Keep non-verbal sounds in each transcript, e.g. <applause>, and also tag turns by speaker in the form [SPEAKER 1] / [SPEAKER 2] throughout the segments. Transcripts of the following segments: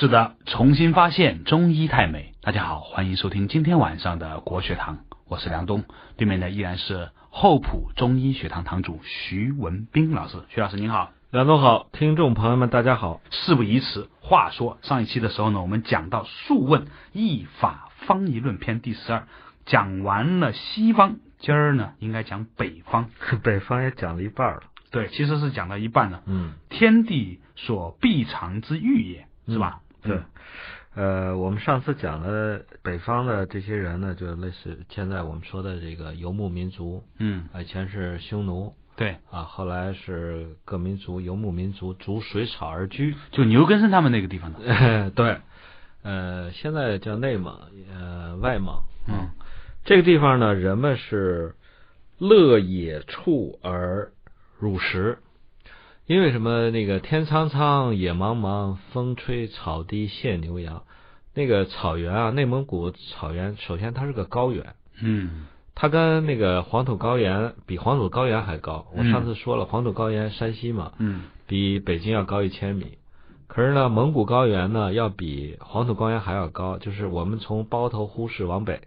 [SPEAKER 1] 是的，重新发现中医太美。大家好，欢迎收听今天晚上的国学堂，我是梁东，对面的依然是厚朴中医学堂堂主徐文斌老师。徐老师您好，
[SPEAKER 2] 梁东好，听众朋友们大家好。
[SPEAKER 1] 事不宜迟，话说上一期的时候呢，我们讲到《素问·易法方仪论篇》第十二，讲完了西方，今儿呢应该讲北方。<laughs>
[SPEAKER 2] 北方也讲了一半了，
[SPEAKER 1] 对，其实是讲到一半了。
[SPEAKER 2] 嗯，
[SPEAKER 1] 天地所必藏之欲也，是吧？
[SPEAKER 2] 对。
[SPEAKER 1] 嗯，
[SPEAKER 2] 呃，我们上次讲了北方的这些人呢，就类似现在我们说的这个游牧民族，
[SPEAKER 1] 嗯，
[SPEAKER 2] 啊以前是匈奴
[SPEAKER 1] 对，
[SPEAKER 2] 啊，后来是各民族游牧民族逐水草而居，
[SPEAKER 1] 就牛根生他们那个地方的。<laughs>
[SPEAKER 2] 对，呃，现在叫内蒙，呃，外蒙，
[SPEAKER 1] 嗯，
[SPEAKER 2] 这个地方呢，人们是乐野处而乳食，因为什么？那个天苍苍，野茫茫，风吹草低见牛羊。那个草原啊，内蒙古草原，首先它是个高原，
[SPEAKER 1] 嗯，
[SPEAKER 2] 它跟那个黄土高原比黄土高原还高。我
[SPEAKER 1] 嗯
[SPEAKER 2] 上次说了，黄土高原山西嘛，
[SPEAKER 1] 嗯，
[SPEAKER 2] 比北京要高一千米。可是呢，蒙古高原呢要比黄土高原还要高，就是我们从包头呼市往北，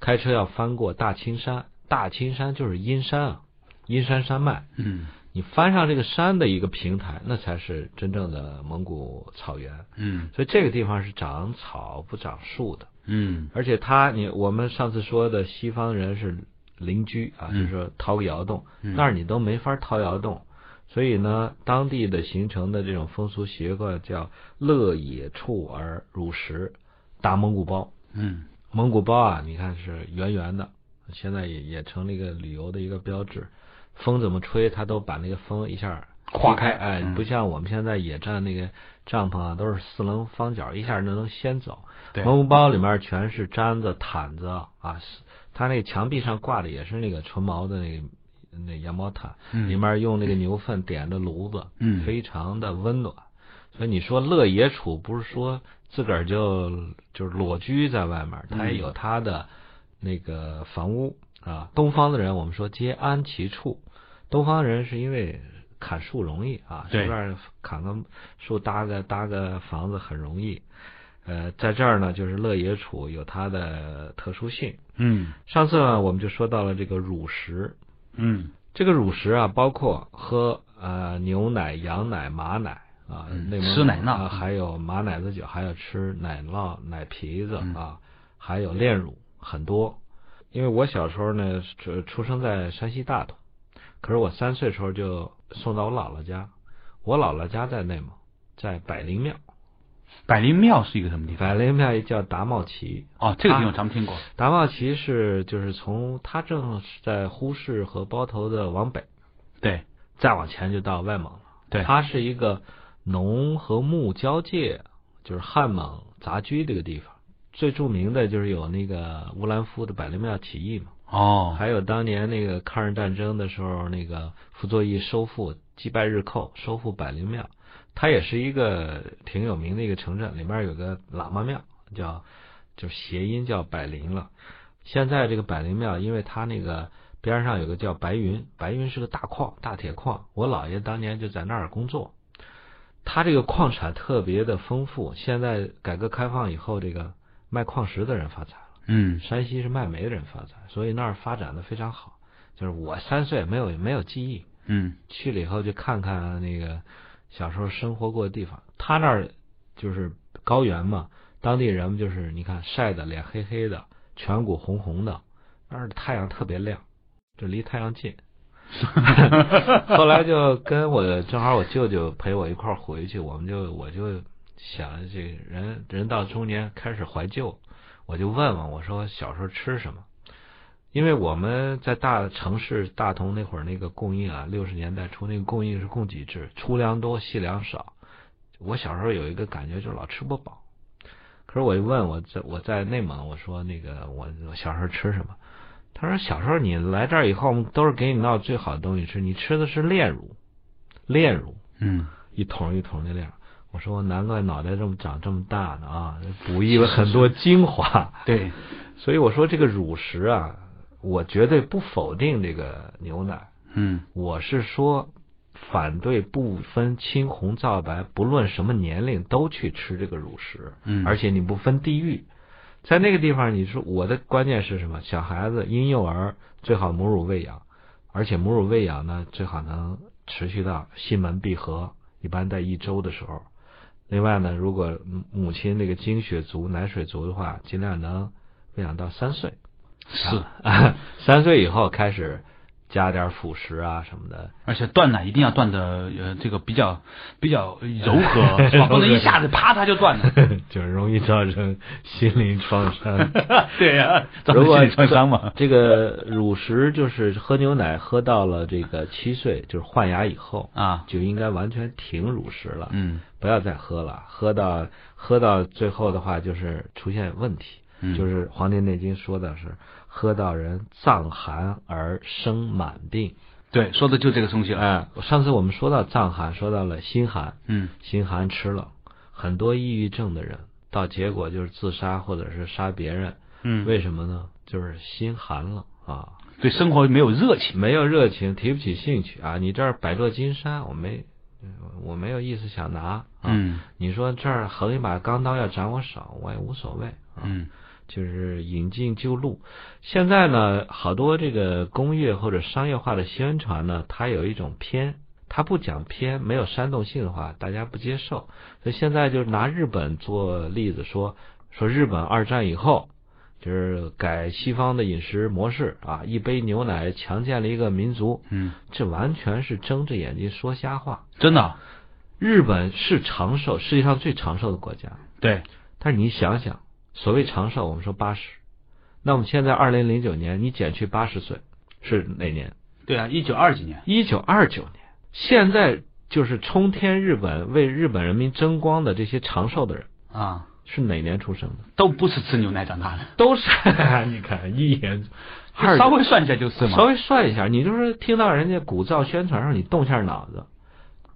[SPEAKER 2] 开车要翻过大青山，大青山就是阴山啊，阴山山脉。
[SPEAKER 1] 嗯，
[SPEAKER 2] 你翻上这个山的一个平台，那才是真正的蒙古草原。
[SPEAKER 1] 嗯，
[SPEAKER 2] 所以这个地方是长草不长树的，
[SPEAKER 1] 嗯，
[SPEAKER 2] 而且它，你我们上次说的西方人是邻居啊，
[SPEAKER 1] 嗯
[SPEAKER 2] 就是说掏个窑洞，
[SPEAKER 1] 嗯
[SPEAKER 2] 那儿你都没法掏窑洞。所以呢，当地的形成的这种风俗习惯叫乐野处而乳食，大蒙古包。
[SPEAKER 1] 嗯，
[SPEAKER 2] 蒙古包啊，你看是圆圆的，现在也也成了一个旅游的一个标志。风怎么吹，它都把那个风一下
[SPEAKER 1] 划开
[SPEAKER 2] 哎，
[SPEAKER 1] 嗯。
[SPEAKER 2] 不像我们现在野战那个帐篷啊，都是四棱方角，一下就能掀走。
[SPEAKER 1] 对，
[SPEAKER 2] 蒙古包里面全是毡子、毯子啊，是它那个墙壁上挂的也是那个纯毛的那个那羊毛毯，
[SPEAKER 1] 嗯。
[SPEAKER 2] 里面用那个牛粪点的炉子，
[SPEAKER 1] 嗯。
[SPEAKER 2] 非常的温暖。所以你说乐野处不是说自个儿就就是裸居在外面，他也有他的那个房屋啊。东方的人我们说皆安其处，东方人是因为砍树容易啊，
[SPEAKER 1] 对
[SPEAKER 2] 随便砍个树搭个搭个房子很容易。呃，在这儿呢，就是乐野处有它的特殊性。
[SPEAKER 1] 嗯，
[SPEAKER 2] 上次呢，我们就说到了这个乳食，
[SPEAKER 1] 嗯，
[SPEAKER 2] 这个乳食啊，包括喝呃牛奶、羊奶、马奶啊，
[SPEAKER 1] 吃奶酪
[SPEAKER 2] 啊还有马奶子酒，还有吃奶酪、奶皮子
[SPEAKER 1] 嗯
[SPEAKER 2] 啊，还有炼乳很多。因为我小时候呢，出出生在山西大同，可是我三岁时候就送到我姥姥家，我姥姥家在内蒙，在百灵庙，
[SPEAKER 1] 百灵庙是一个什么地方？
[SPEAKER 2] 百灵庙也叫达茂旗，
[SPEAKER 1] 哦，这个地
[SPEAKER 2] 啊
[SPEAKER 1] 方咱们听过。
[SPEAKER 2] 达茂旗是就是从它正是在呼市和包头的往北。
[SPEAKER 1] 对，
[SPEAKER 2] 再往前就到外蒙了。
[SPEAKER 1] 对
[SPEAKER 2] 它是一个农和牧交界，就是汉蒙杂居这个地方。最著名的就是有那个乌兰夫的百灵庙起义嘛，
[SPEAKER 1] 哦，
[SPEAKER 2] 还有当年那个抗日战争的时候，那个傅作义收复击败日寇，收复百灵庙。它也是一个挺有名的一个城镇，里面有个喇嘛庙，叫就谐音叫百灵了。现在这个百灵庙，因为它那个边上有个叫白云，白云是个大矿，大铁矿。我姥爷当年就在那儿工作，它这个矿产特别的丰富。现在改革开放以后，这个卖矿石的人发财了，
[SPEAKER 1] 嗯，
[SPEAKER 2] 山西是卖煤的人发财，所以那儿发展的非常好。就是我三岁没有没有记忆，
[SPEAKER 1] 嗯，
[SPEAKER 2] 去了以后就看看那个小时候生活过的地方。他那儿就是高原嘛，当地人们就是你看晒的脸黑黑的，颧骨红红的，那儿太阳特别亮，就离太阳近。<laughs> 后来就跟我正好我舅舅陪我一块儿回去，我们就我就想这个人人到中年开始怀旧，我就问问我说小时候吃什么？因为我们在大城市大同那会儿那个供应啊，六十年代初那个供应是供给制，粗粮多细粮少。我小时候有一个感觉就是老吃不饱。可是我一问我在我在内蒙，我说那个我我小时候吃什么？他说小时候你来这儿以后，我们都是给你闹最好的东西吃，你吃的是炼乳，炼乳
[SPEAKER 1] 嗯，
[SPEAKER 2] 一桶一桶的炼。我说难怪脑袋这么长这么大呢啊，补益了很多精华。
[SPEAKER 1] 对，<laughs>
[SPEAKER 2] 所以我说这个乳食啊，我绝对不否定这个牛奶，
[SPEAKER 1] 嗯
[SPEAKER 2] 我是说反对不分青红皂白，不论什么年龄都去吃这个乳食，
[SPEAKER 1] 嗯
[SPEAKER 2] 而且你不分地域，在那个地方，你说我的观念是什么？小孩子婴幼儿最好母乳喂养，而且母乳喂养呢最好能持续到心门闭合，一般在一周的时候。另外呢，如果母亲那个精血足、奶水足的话，尽量能喂养到三岁。
[SPEAKER 1] 是，
[SPEAKER 2] 啊，三岁以后开始加点辅食啊什么的。
[SPEAKER 1] 而且断奶一定要断的呃这个比较比较柔和，<laughs> 是吧？不能一下子啪它就断了。<laughs>
[SPEAKER 2] 就是容易造成心灵创伤。<laughs>
[SPEAKER 1] 对呀、造
[SPEAKER 2] 如果
[SPEAKER 1] 成心理创伤嘛。
[SPEAKER 2] 这个乳食就是喝牛奶喝到了这个七岁，就是换牙以后
[SPEAKER 1] 啊，
[SPEAKER 2] 就应该完全停乳食了，
[SPEAKER 1] 嗯
[SPEAKER 2] 不要再喝了。喝到喝到最后的话，就是出现问题，
[SPEAKER 1] 嗯，
[SPEAKER 2] 就是《黄帝内经》说的是喝到人脏寒而生满病。
[SPEAKER 1] 对，说的就这个东西了。
[SPEAKER 2] 哎，上次我们说到脏寒，说到了心寒，
[SPEAKER 1] 嗯
[SPEAKER 2] 心寒吃了，很多抑郁症的人到结果就是自杀或者是杀别人，
[SPEAKER 1] 嗯，
[SPEAKER 2] 为什么呢？就是心寒了啊，
[SPEAKER 1] 对生活没有热情。
[SPEAKER 2] 没有热情，提不起兴趣啊。你这儿百座金山，我没，我没有意思想拿啊。
[SPEAKER 1] 嗯
[SPEAKER 2] 你说这儿横一把钢刀要斩我手，我也无所谓啊。
[SPEAKER 1] 嗯
[SPEAKER 2] 就是引进旧路。现在呢，好多这个工业或者商业化的宣传呢，它有一种偏，它不讲偏，没有煽动性的话，大家不接受。所以现在就是拿日本做例子说，说日本二战以后。就是改西方的饮食模式啊，一杯牛奶强健了一个民族，
[SPEAKER 1] 嗯，
[SPEAKER 2] 这完全是睁着眼睛说瞎话。
[SPEAKER 1] 真的啊。
[SPEAKER 2] 日本是长寿，世界上最长寿的国家，
[SPEAKER 1] 对，
[SPEAKER 2] 但是你想想，所谓长寿，我们说八十，那我们现在二零零九年，你减去八十岁是哪年？
[SPEAKER 1] 对啊，一九二几年。
[SPEAKER 2] 一九二九年。现在就是冲天日本为日本人民争光的这些长寿的人
[SPEAKER 1] 啊，
[SPEAKER 2] 是哪年出生的？
[SPEAKER 1] 都不是吃牛奶长大的，
[SPEAKER 2] 都是 <laughs> 你看一眼，
[SPEAKER 1] 稍微算一下就是嘛。
[SPEAKER 2] 稍微算一下，你就是听到人家鼓噪宣传，让你动下脑子。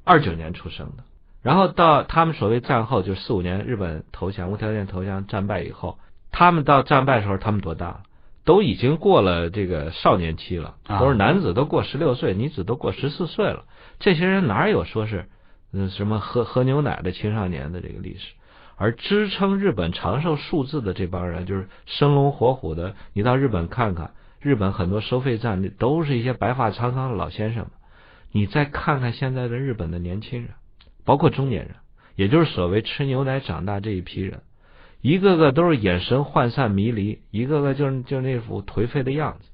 [SPEAKER 2] 二九年出生的，然后到他们所谓战后，就是四五年日本投降、无条件投降、战败以后，他们到战败的时候，他们多大了？都已经过了这个少年期了，
[SPEAKER 1] 啊
[SPEAKER 2] 都是男子都过十六岁，女子都过十四岁了。这些人哪有说是嗯什么喝喝牛奶的青少年的这个历史？而支撑日本长寿数字的这帮人，就是生龙活虎的。你到日本看看，日本很多收费站里都是一些白发苍苍的老先生们。你再看看现在的日本的年轻人，包括中年人，也就是所谓吃牛奶长大这一批人，一个个都是眼神涣散迷离，一个个就是就是那副颓废的样子。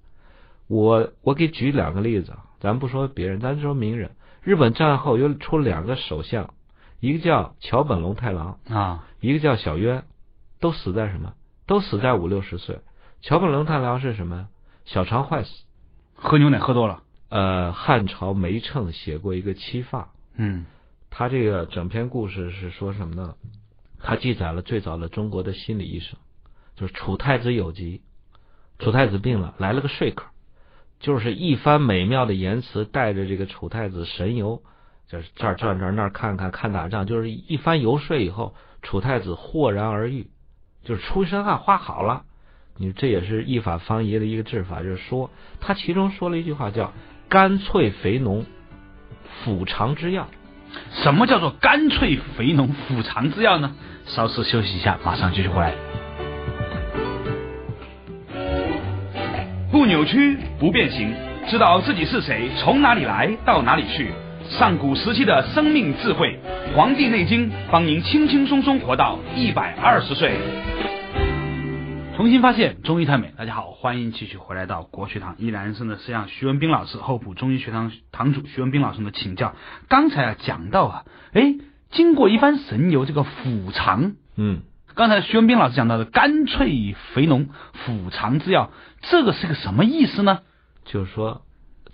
[SPEAKER 2] 我我给举两个例子，啊，咱不说别人，咱说名人。日本战后又出了两个首相，一个叫桥本龙太郎，
[SPEAKER 1] 啊，
[SPEAKER 2] 一个叫小渊，都死在什么？都死在五六十岁。桥本龙太郎是什么？小肠坏死。
[SPEAKER 1] 喝牛奶喝多了。
[SPEAKER 2] 呃，汉朝梅称写过一个七发，
[SPEAKER 1] 嗯
[SPEAKER 2] 他这个整篇故事是说什么呢？他记载了最早的中国的心理医生，就是楚太子有疾，楚太子病了，来了个说客，就是一番美妙的言辞，带着这个楚太子神游，就是这儿转转那儿看看，看打仗，就是一番游说以后，楚太子豁然而愈，就是出身汗，花好了。你这也是一法方仪的一个治法，就是说他其中说了一句话叫“干脆肥浓，腹肠之药”。
[SPEAKER 1] 什么叫做干脆肥浓腹肠之药呢？稍事休息一下，马上继续回来。不扭曲，不变形，知道自己是谁，从哪里来，到哪里去。上古时期的生命智慧，《黄帝内经》帮您轻轻松松活到一百二十岁。重新发现中医太美，大家好，欢迎继续回来到国学堂，依然是呢是向徐文斌老师厚朴中医学堂堂主徐文斌老师的请教。刚才啊讲到啊，哎，经过一番神游，这个腹肠，
[SPEAKER 2] 嗯，
[SPEAKER 1] 刚才徐文斌老师讲到的干脆肥浓腹肠之药，这个是个什么意思呢？
[SPEAKER 2] 就是说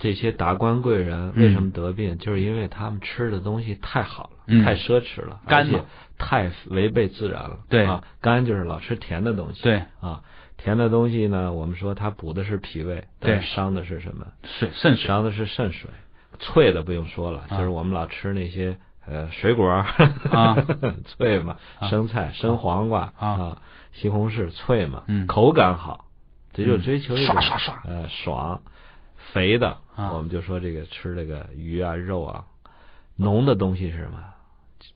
[SPEAKER 2] 这些达官贵人为什么得病，就是因为他们吃的东西太好了，
[SPEAKER 1] 嗯。
[SPEAKER 2] 太奢侈了，
[SPEAKER 1] 干嘛？
[SPEAKER 2] 而且太违背自然了。
[SPEAKER 1] 对。
[SPEAKER 2] 啊，干就是老吃甜的东西。
[SPEAKER 1] 对，
[SPEAKER 2] 啊，甜的东西呢，我们说它补的是脾胃，
[SPEAKER 1] 对。
[SPEAKER 2] 伤的是什么？
[SPEAKER 1] 水肾水。
[SPEAKER 2] 伤的是肾水。脆的不用说了，
[SPEAKER 1] 啊。
[SPEAKER 2] 就是我们老吃那些呃水果儿
[SPEAKER 1] 啊，<laughs>
[SPEAKER 2] 脆嘛，
[SPEAKER 1] 啊。
[SPEAKER 2] 生菜、生黄瓜
[SPEAKER 1] 啊。
[SPEAKER 2] 西红柿脆嘛，
[SPEAKER 1] 嗯。
[SPEAKER 2] 口感好，这就
[SPEAKER 1] 嗯。
[SPEAKER 2] 追求一种
[SPEAKER 1] 刷刷刷。
[SPEAKER 2] 呃爽，肥的
[SPEAKER 1] 啊
[SPEAKER 2] 我们就说这个吃这个鱼啊肉啊，浓的东西是什么？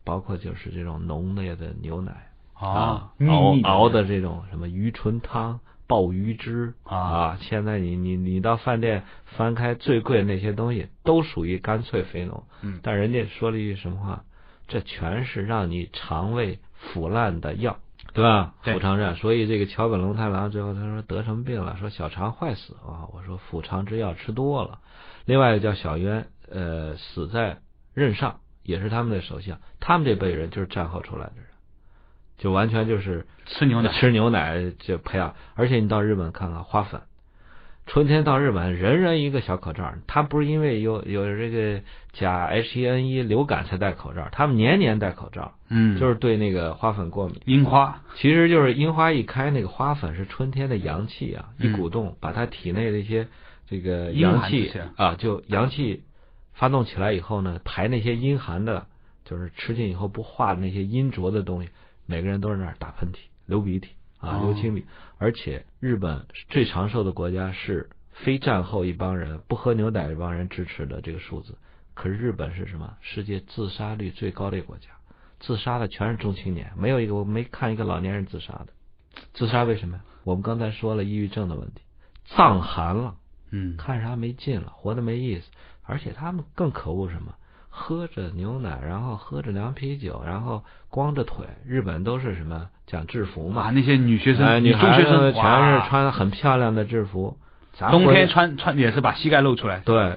[SPEAKER 2] 包括就是这种浓烈的牛奶
[SPEAKER 1] 哦
[SPEAKER 2] 啊，，熬熬的这种什么鱼春汤、鲍鱼汁
[SPEAKER 1] 啊
[SPEAKER 2] 啊。现在你你你到饭店翻开最贵的那些东西，都属于干脆肥浓。
[SPEAKER 1] 嗯
[SPEAKER 2] 但人家说了一句什么话？这全是让你肠胃腐烂的药，对吧？
[SPEAKER 1] 对
[SPEAKER 2] 腹肠战。所以这个桥本龙太郎最后他说得什么病了？说小肠坏死啊。我说腹肠之药吃多了。另外一个叫小渊，呃，死在任上，也是他们的首相。他们这辈人就是战后出来的人，就完全就是
[SPEAKER 1] 吃牛奶，
[SPEAKER 2] 吃牛奶就培养。而且你到日本看看花粉，春天到日本，人人一个小口罩。他不是因为有有这个甲 H1N1 流感才戴口罩，他们年年戴口罩，
[SPEAKER 1] 嗯，
[SPEAKER 2] 就是对那个花粉过敏。
[SPEAKER 1] 樱花，
[SPEAKER 2] 其实就是樱花一开，那个花粉是春天的阳气啊，一
[SPEAKER 1] 嗯
[SPEAKER 2] 鼓动，把他体内的一些这个
[SPEAKER 1] 阴
[SPEAKER 2] 阳气
[SPEAKER 1] 寒
[SPEAKER 2] 啊，就阳气发动起来以后呢，排那些阴寒的，就是吃进以后不化的那些阴浊的东西，每个人都在那儿打喷嚏、流鼻涕啊、
[SPEAKER 1] 哦
[SPEAKER 2] 流清鼻。而且日本最长寿的国家是非战后一帮人不喝牛奶这帮人支持的这个数字。可是日本是什么？世界自杀率最高的国家，自杀的全是中青年，没有一个我没看一个老年人自杀的。自杀为什么呀？我们刚才说了抑郁症的问题，藏寒了，
[SPEAKER 1] 嗯，
[SPEAKER 2] 看啥没劲了，活得没意思。而且他们更可恶什么？喝着牛奶，然后喝着凉啤酒，然后光着腿。日本都是什么讲制服嘛？
[SPEAKER 1] 哇，那些女学生、
[SPEAKER 2] 哎，
[SPEAKER 1] 女学生
[SPEAKER 2] 子全是穿很漂亮的制服。咱
[SPEAKER 1] 冬天穿穿也是把膝盖露出来。
[SPEAKER 2] 对，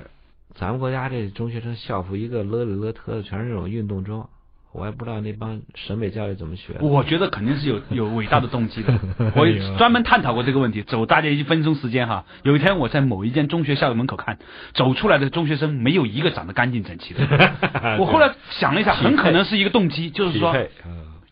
[SPEAKER 2] 咱们国家这中学生校服一个勒里勒特的，全是这种运动装。我也不知道那帮审美教育怎么学。
[SPEAKER 1] 我觉得肯定是有有伟大的动机的。<laughs> 我专门探讨过这个问题，走大家一分钟时间哈。有一天我在某一间中学校门口看，走出来的中学生没有一个长得干净整齐的。<laughs> 我后来想了一下，很可能是一个动机，就是说，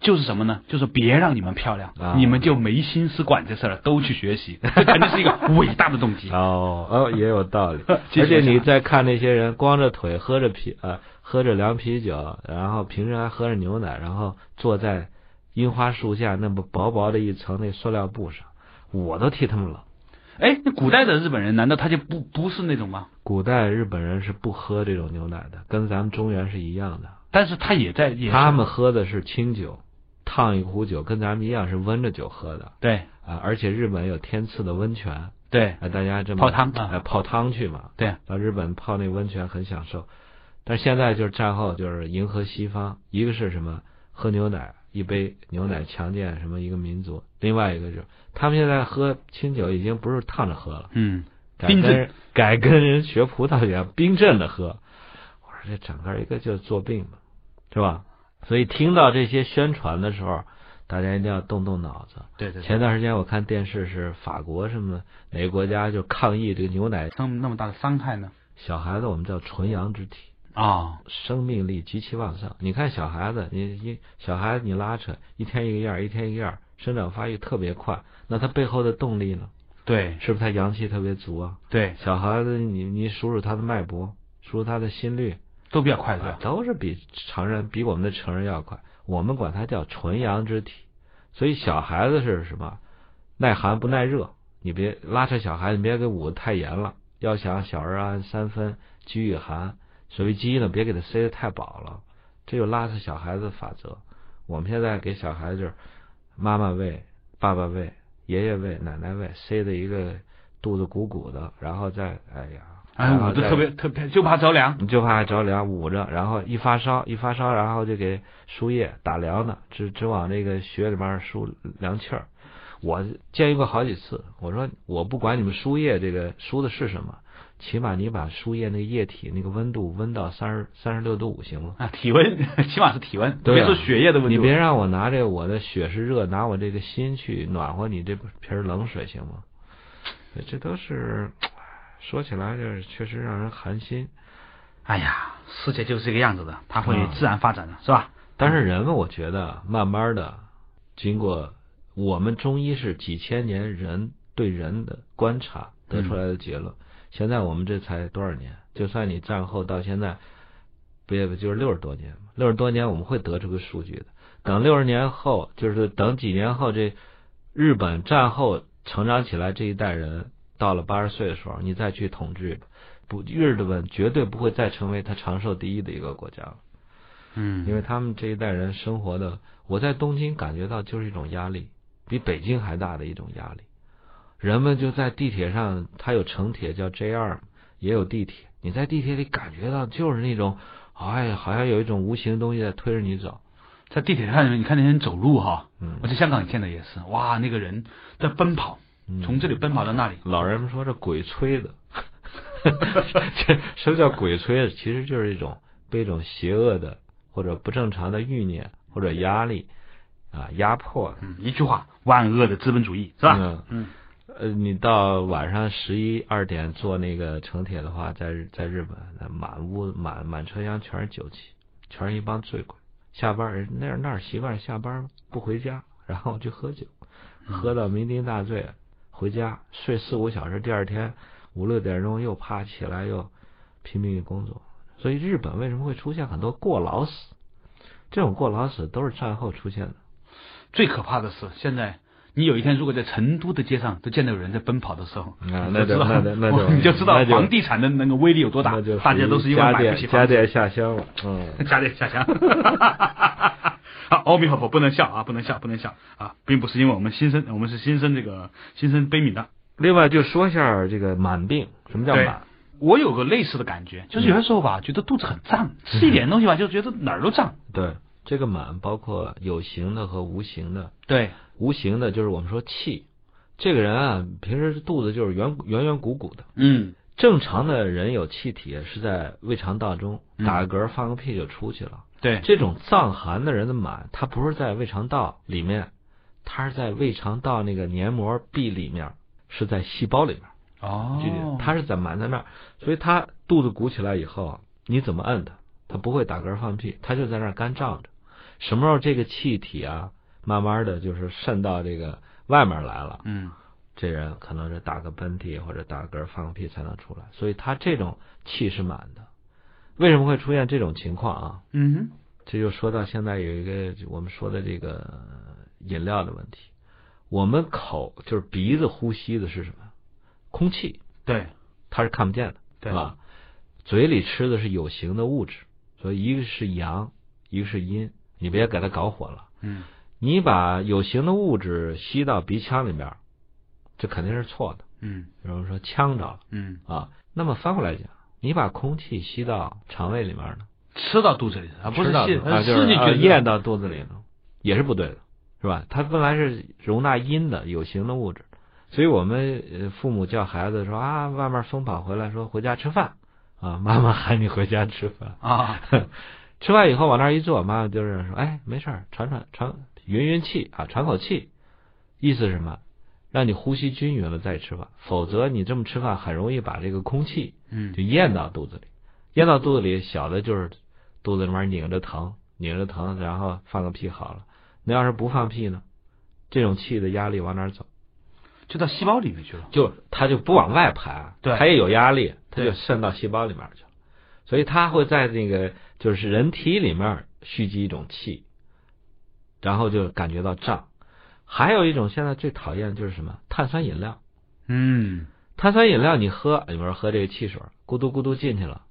[SPEAKER 1] 就是什么呢？就是别让你们漂亮，
[SPEAKER 2] 啊
[SPEAKER 1] 你们就没心思管这事儿了，都去学习，<laughs> 这肯定是一个伟大的动机。
[SPEAKER 2] 哦哦，也有道理。而且你
[SPEAKER 1] 讲
[SPEAKER 2] 再看那些人光着腿喝着啤呃喝着凉啤酒，然后平时还喝着牛奶，然后坐在樱花树下那么薄薄的一层那塑料布上，我都替他们冷。
[SPEAKER 1] 哎，那古代的日本人难道他就不不是那种吗？
[SPEAKER 2] 古代日本人是不喝这种牛奶的，跟咱们中原是一样的。
[SPEAKER 1] 但是他也在，也
[SPEAKER 2] 他们喝的是清酒，烫一壶酒，跟咱们一样是温着酒喝的
[SPEAKER 1] 对
[SPEAKER 2] 啊。而且日本有天赐的温泉，
[SPEAKER 1] 对
[SPEAKER 2] 啊，大家这么
[SPEAKER 1] 泡汤啊
[SPEAKER 2] 呃泡汤去嘛，
[SPEAKER 1] 对，
[SPEAKER 2] 到日本泡那温泉很享受。但是现在就是战后就是迎合西方，一个是什么喝牛奶，一杯牛奶强健什么一个民族，另外一个就是他们现在喝清酒已经不是烫着喝了，
[SPEAKER 1] 嗯，
[SPEAKER 2] 改跟改跟人学葡萄一样冰镇的喝。我说这整个一个就是作病嘛，是吧？所以听到这些宣传的时候，大家一定要动动脑子。
[SPEAKER 1] 对对，
[SPEAKER 2] 前段时间我看电视是法国什么哪个国家就抗议这个牛奶，
[SPEAKER 1] 那么那么大的伤害呢？
[SPEAKER 2] 小孩子我们叫纯阳之体，
[SPEAKER 1] 啊，
[SPEAKER 2] 生命力极其旺盛。你看小孩子，你一小孩子你拉扯一天一个样儿，一天一个样儿，生长发育特别快，那他背后的动力呢？
[SPEAKER 1] 对
[SPEAKER 2] 是不是他阳气特别足啊？
[SPEAKER 1] 对，
[SPEAKER 2] 小孩子你你数数他的脉搏，数数他的心率，
[SPEAKER 1] 都比较快乐。
[SPEAKER 2] 都是比成人比我们的成人要快。我们管它叫纯阳之体，所以小孩子是什么？耐寒不耐热。你别拉扯小孩子，你别给捂得太严了。要想小儿安三分，饥与寒。所谓鸡呢，别给它塞得太饱了，这就拉扯小孩子的法则。我们现在给小孩子就是妈妈喂、爸爸喂、爷爷喂、奶奶喂，塞的一个肚子鼓鼓的，然后再哎呀，
[SPEAKER 1] 哎，
[SPEAKER 2] 然后再
[SPEAKER 1] 我都特别特别，就怕着凉。
[SPEAKER 2] 你就怕着凉捂着，然后一发烧一发烧，然后就给输液打凉的，只只往那个血里面输凉气儿。我建议过好几次，我说我不管你们输液这个输的是什么，起码你把输液那个液体那个温度温到三十三十六度五行吗？
[SPEAKER 1] 啊，体温起码是体温，
[SPEAKER 2] 对啊
[SPEAKER 1] 别说血液的温度。
[SPEAKER 2] 你别让我拿这个我的血是热，拿我这个心去暖和你这瓶冷水行吗？这都是说起来就是确实让人寒心。
[SPEAKER 1] 哎呀，世界就是这个样子的，它会
[SPEAKER 2] 啊
[SPEAKER 1] 自然发展的，是吧？
[SPEAKER 2] 但是人们，我觉得慢慢的，经过我们中医是几千年人对人的观察得出来的结论。现在我们这才多少年？就算你战后到现在，不也不就是六十多年嘛？六十多年我们会得出个数据的。等六十年后，就是等几年后，这日本战后成长起来这一代人到了八十岁的时候，你再去统治，不，日本绝对不会再成为他长寿第一的一个国家了。
[SPEAKER 1] 嗯，
[SPEAKER 2] 因为他们这一代人生活的，我在东京感觉到就是一种压力，比北京还大的一种压力。人们就在地铁上，它有城铁叫 JR，也有地铁。你在地铁里感觉到就是那种，哎呀，好像有一种无形的东西在推着你走。
[SPEAKER 1] 在地铁上，你看那些人走路哈，
[SPEAKER 2] 嗯
[SPEAKER 1] 我在香港见的也是，哇，那个人在奔跑，
[SPEAKER 2] 嗯
[SPEAKER 1] 从这里奔跑到那里，
[SPEAKER 2] 老人们说这鬼催的，这 <laughs> 什么叫鬼催？其实就是一种被一种邪恶的或者不正常的欲念或者压力啊压迫的。
[SPEAKER 1] 嗯，一句话，万恶的资本主义是吧？
[SPEAKER 2] 嗯
[SPEAKER 1] 嗯
[SPEAKER 2] 呃，你到晚上十一二点坐那个城铁的话，在日在日本，那满屋满满车厢全是酒气，全是一帮醉鬼。下班儿那儿那儿习惯下班不回家，然后去喝酒，喝到酩酊大醉，回家睡四五小时，第二天五六点钟又爬起来又拼命的工作。所以日本为什么会出现很多过劳死？这种过劳死都是战后出现的。
[SPEAKER 1] 最可怕的是，现在你有一天如果在成都的街上都见到有人在奔跑的时候，
[SPEAKER 2] 啊
[SPEAKER 1] 你就知道
[SPEAKER 2] 那就那就那就
[SPEAKER 1] 你就知道房地产的那个威力有多大
[SPEAKER 2] 那就，
[SPEAKER 1] 大家都是因为
[SPEAKER 2] 家
[SPEAKER 1] 买不起房子。
[SPEAKER 2] 电下乡了，嗯。<laughs>
[SPEAKER 1] 家电下乡。<laughs> 好，阿弥陀佛，不能笑啊，不能笑，不能笑啊，并不是因为我们心生，我们是心生这个心生悲悯的。
[SPEAKER 2] 另外就说一下这个满病，什么叫
[SPEAKER 1] 对
[SPEAKER 2] 满？
[SPEAKER 1] 我有个类似的感觉，就是有些时候吧，觉得肚子很胀，吃一点东西吧，就觉得哪儿都胀。
[SPEAKER 2] 对，这个满包括有形的和无形的。
[SPEAKER 1] 对，
[SPEAKER 2] 无形的就是我们说气，这个人啊，平时肚子就是圆圆圆鼓鼓的。
[SPEAKER 1] 嗯
[SPEAKER 2] 正常的人有气体是在胃肠道中
[SPEAKER 1] 嗯
[SPEAKER 2] 打个嗝放个屁就出去了。
[SPEAKER 1] 对，
[SPEAKER 2] 这种藏寒的人的满，它不是在胃肠道里面，它是在胃肠道那个黏膜壁里面，是在细胞里面。
[SPEAKER 1] 哦
[SPEAKER 2] 它是在满在那儿，所以他肚子鼓起来以后，你怎么摁它，它不会打嗝放屁，它就在那儿干胀着。什么时候这个气体啊，慢慢的就是渗到这个外面来了，
[SPEAKER 1] 嗯
[SPEAKER 2] 这人可能是打个喷嚏或者打嗝放屁才能出来，所以他这种气是满的。为什么会出现这种情况啊？
[SPEAKER 1] 嗯哼
[SPEAKER 2] 这就说到现在有一个我们说的这个饮料的问题，我们口就是鼻子呼吸的是什么？空气。
[SPEAKER 1] 对
[SPEAKER 2] 它是看不见的，
[SPEAKER 1] 对
[SPEAKER 2] 吧？嘴里吃的是有形的物质，所以一个是阳，一个是阴，你别给它搞混了。
[SPEAKER 1] 嗯
[SPEAKER 2] 你把有形的物质吸到鼻腔里面，这肯定是错的。
[SPEAKER 1] 嗯
[SPEAKER 2] 比如说呛着了
[SPEAKER 1] 嗯，
[SPEAKER 2] 啊，那么翻过来讲，你把空气吸到肠胃里面呢，
[SPEAKER 1] 吃到肚子里啊，不是吸，进去
[SPEAKER 2] 咽到肚子里呢，也是不对的，是吧？它本来是容纳阴的有形的物质，所以我们呃父母叫孩子说啊，外面疯跑回来说回家吃饭啊，妈妈喊你回家吃饭，
[SPEAKER 1] 啊，<laughs>
[SPEAKER 2] 吃饭以后往那儿一坐，妈妈就是说，哎，没事儿，喘喘喘，匀匀气啊，喘口气，意思是什么？让你呼吸均匀了再吃饭，否则你这么吃饭很容易把这个空气
[SPEAKER 1] 嗯
[SPEAKER 2] 就咽到肚子里，咽到肚子里，小的就是肚子里面拧着疼，拧着疼，然后放个屁好了。那要是不放屁呢？这种气的压力往哪儿走？
[SPEAKER 1] 就到细胞里面去了。
[SPEAKER 2] 就它就不往外排，
[SPEAKER 1] 对
[SPEAKER 2] 它也有压力，它就渗到细胞里面去了。所以它会在那个就是人体里面蓄积一种气，然后就感觉到胀。还有一种现在最讨厌的就是什么碳酸饮料。
[SPEAKER 1] 嗯
[SPEAKER 2] 碳酸饮料你喝，你比如喝这个汽水，咕嘟咕嘟进去了，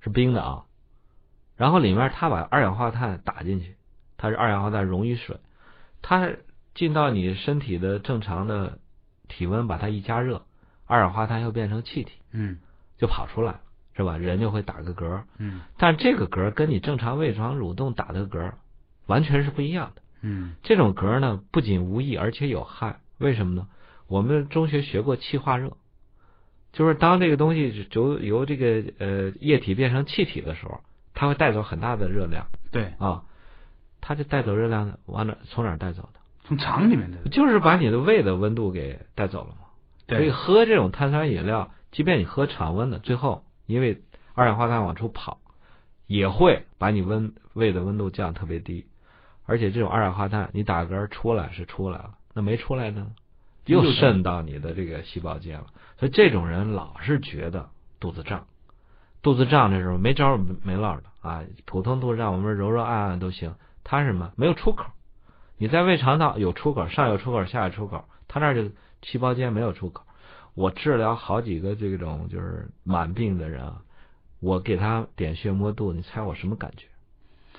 [SPEAKER 2] 是冰的啊。然后里面它把二氧化碳打进去，它是二氧化碳溶于水，它进到你身体的正常的体温，把它一加热，二氧化碳又变成气体，
[SPEAKER 1] 嗯
[SPEAKER 2] 就跑出来了，是吧？人就会打个嗝，
[SPEAKER 1] 嗯
[SPEAKER 2] 但这个嗝跟你正常胃肠蠕动打的嗝完全是不一样的。
[SPEAKER 1] 嗯
[SPEAKER 2] 这种嗝呢，不仅无益，而且有害。为什么呢？我们中学学过气化热，就是当这个东西由由这个呃液体变成气体的时候，它会带走很大的热量
[SPEAKER 1] 对，
[SPEAKER 2] 啊。它就带走热量呢，往哪从哪儿带走的？
[SPEAKER 1] 从肠里面的。
[SPEAKER 2] 就是把你的胃的温度给带走了嘛。对所以，喝这种碳酸饮料，即便你喝常温的，最后因为二氧化碳往出跑，也会把你温胃的温度降特别低。而且这种二氧化碳，你打嗝出来是出来了，那没出来呢，又
[SPEAKER 1] 又
[SPEAKER 2] 渗到你的这个细胞间了。所以这种人老是觉得肚子胀，肚子胀的时候没招儿没落的啊，普通肚子胀我们揉揉按按都行。他是什么？没有出口。你在胃肠道有出口，上有出口，下有出口，他那儿就细胞间没有出口。我治疗好几个这种就是满病的人啊，我给他点穴摸肚，你猜我什么感觉？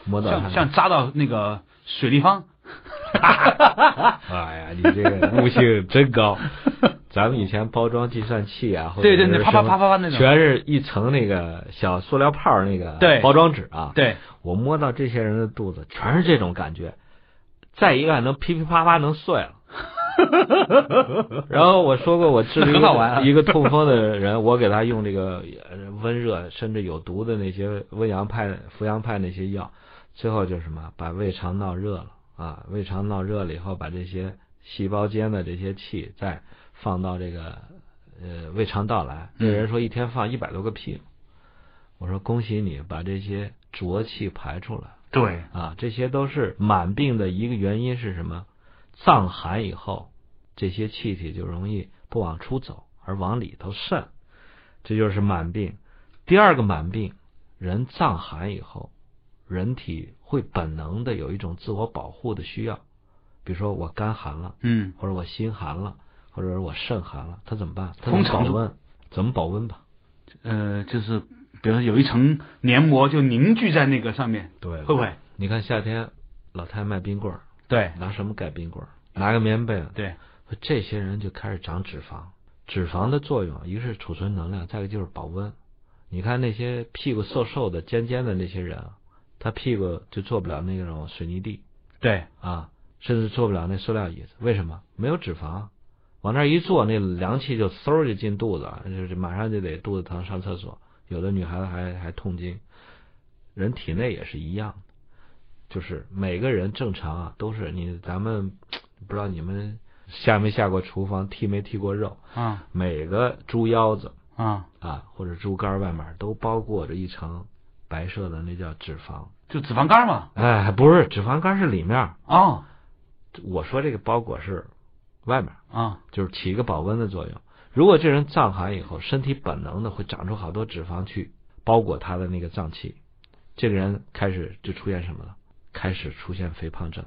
[SPEAKER 2] 摸到
[SPEAKER 1] 像像扎到那个水立方。<laughs>
[SPEAKER 2] 哎呀，你这个悟性真高。<laughs> 咱们以前包装计算器啊，或者
[SPEAKER 1] 对对对，啪啪啪啪啪那种。
[SPEAKER 2] 全是一层那个小塑料泡那个
[SPEAKER 1] 对
[SPEAKER 2] 包装纸啊。
[SPEAKER 1] 对，
[SPEAKER 2] 我摸到这些人的肚子，全是这种感觉。再一看，能噼噼啪啪能碎了。<laughs> 然后我说过，我治了一个一个痛风的人，我给他用这个呃温热甚至有毒的那些温阳派、扶阳派那些药，最后就是什么，把胃肠闹热了啊，胃肠闹热了以后，把这些细胞间的这些气再放到这个呃胃肠道来。那
[SPEAKER 1] 嗯
[SPEAKER 2] 人说一天放一百多个屁，我说恭喜你把这些浊气排出来。
[SPEAKER 1] 对，
[SPEAKER 2] 啊，这些都是满病的一个原因是什么？藏寒以后，这些气体就容易不往出走，而往里头渗，这就是满病。第二个满病，人藏寒以后，人体会本能的有一种自我保护的需要，比如说我肝寒了，
[SPEAKER 1] 嗯，
[SPEAKER 2] 或者我心寒了，或者是我肾寒了，他怎么办？他怎么保温？怎么保温吧？
[SPEAKER 1] 呃，就是比如说有一层黏膜就凝聚在那个上面，
[SPEAKER 2] 对
[SPEAKER 1] 会不会？
[SPEAKER 2] 你看夏天老太太卖冰棍儿，
[SPEAKER 1] 对
[SPEAKER 2] 拿什么盖冰棍儿？拿个棉被，
[SPEAKER 1] 对，
[SPEAKER 2] 这些人就开始长脂肪。脂肪的作用，一个是储存能量，再一个就是保温。你看那些屁股瘦瘦的、尖尖的那些人啊，他屁股就做不了那种水泥地
[SPEAKER 1] 对，
[SPEAKER 2] 啊，甚至做不了那塑料椅子。为什么？没有脂肪，往那儿一坐，那凉气就嗖就进肚子了，就是马上就得肚子疼上厕所。有的女孩子还还痛经，人体内也是一样的，就是每个人正常啊，都是你咱们 <tsk> 不知道你们下没下过厨房，剔没剔过肉，
[SPEAKER 1] 啊
[SPEAKER 2] 每个猪腰子
[SPEAKER 1] 啊，
[SPEAKER 2] 啊或者猪肝外面都包裹着一层白色的，那叫脂肪。
[SPEAKER 1] 就脂肪肝嘛。
[SPEAKER 2] 哎，不是，脂肪肝是里面，
[SPEAKER 1] 哦
[SPEAKER 2] 我说这个包裹是外面，
[SPEAKER 1] 啊，
[SPEAKER 2] 就是起一个保温的作用。如果这人藏寒以后，身体本能的会长出好多脂肪去包裹他的那个脏器，这个人开始就出现什么了？开始出现肥胖症。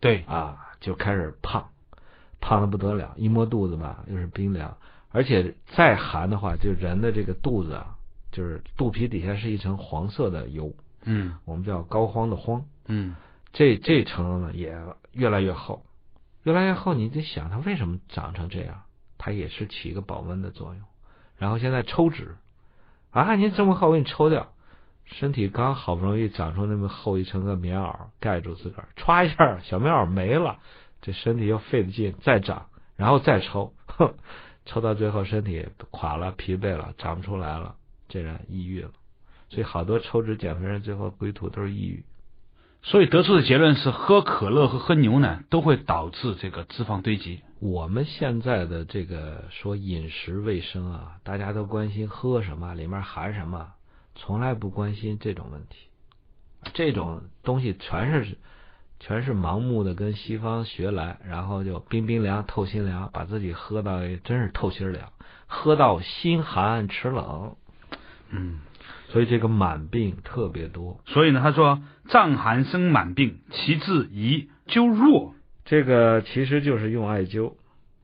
[SPEAKER 1] 对，
[SPEAKER 2] 啊，就开始胖，胖的不得了，一摸肚子吧又是冰凉，而且再寒的话，就人的这个肚子啊，就是肚皮底下是一层黄色的油，
[SPEAKER 1] 嗯。
[SPEAKER 2] 我们叫膏肓的肓，
[SPEAKER 1] 嗯。
[SPEAKER 2] 这这层呢也越来越厚，越来越厚，你得想它为什么长成这样？它也是起一个保温的作用。然后现在抽脂。啊，您这么厚，我给你抽掉。身体刚好不容易长出那么厚一层的棉袄盖住自个儿，歘一下小棉袄没了，这身体又费了劲再长，然后再抽，哼，<laughs> 抽到最后身体垮了、疲惫了，长不出来了，这人抑郁了。所以好多抽脂减肥人最后归途都是抑郁。
[SPEAKER 1] 所以得出的结论是，喝可乐和喝牛奶都会导致这个脂肪堆积。
[SPEAKER 2] 我们现在的这个说饮食卫生啊，大家都关心喝什么，里面含什么，从来不关心这种问题。这种东西全是全是盲目的跟西方学来，然后就冰冰凉透心凉，把自己喝到真是透心凉，喝到心寒齿冷，
[SPEAKER 1] 嗯，
[SPEAKER 2] 所以这个满病特别多。
[SPEAKER 1] 所以呢，他说藏寒生满病，其治宜灸弱。
[SPEAKER 2] 这个其实就是用艾灸，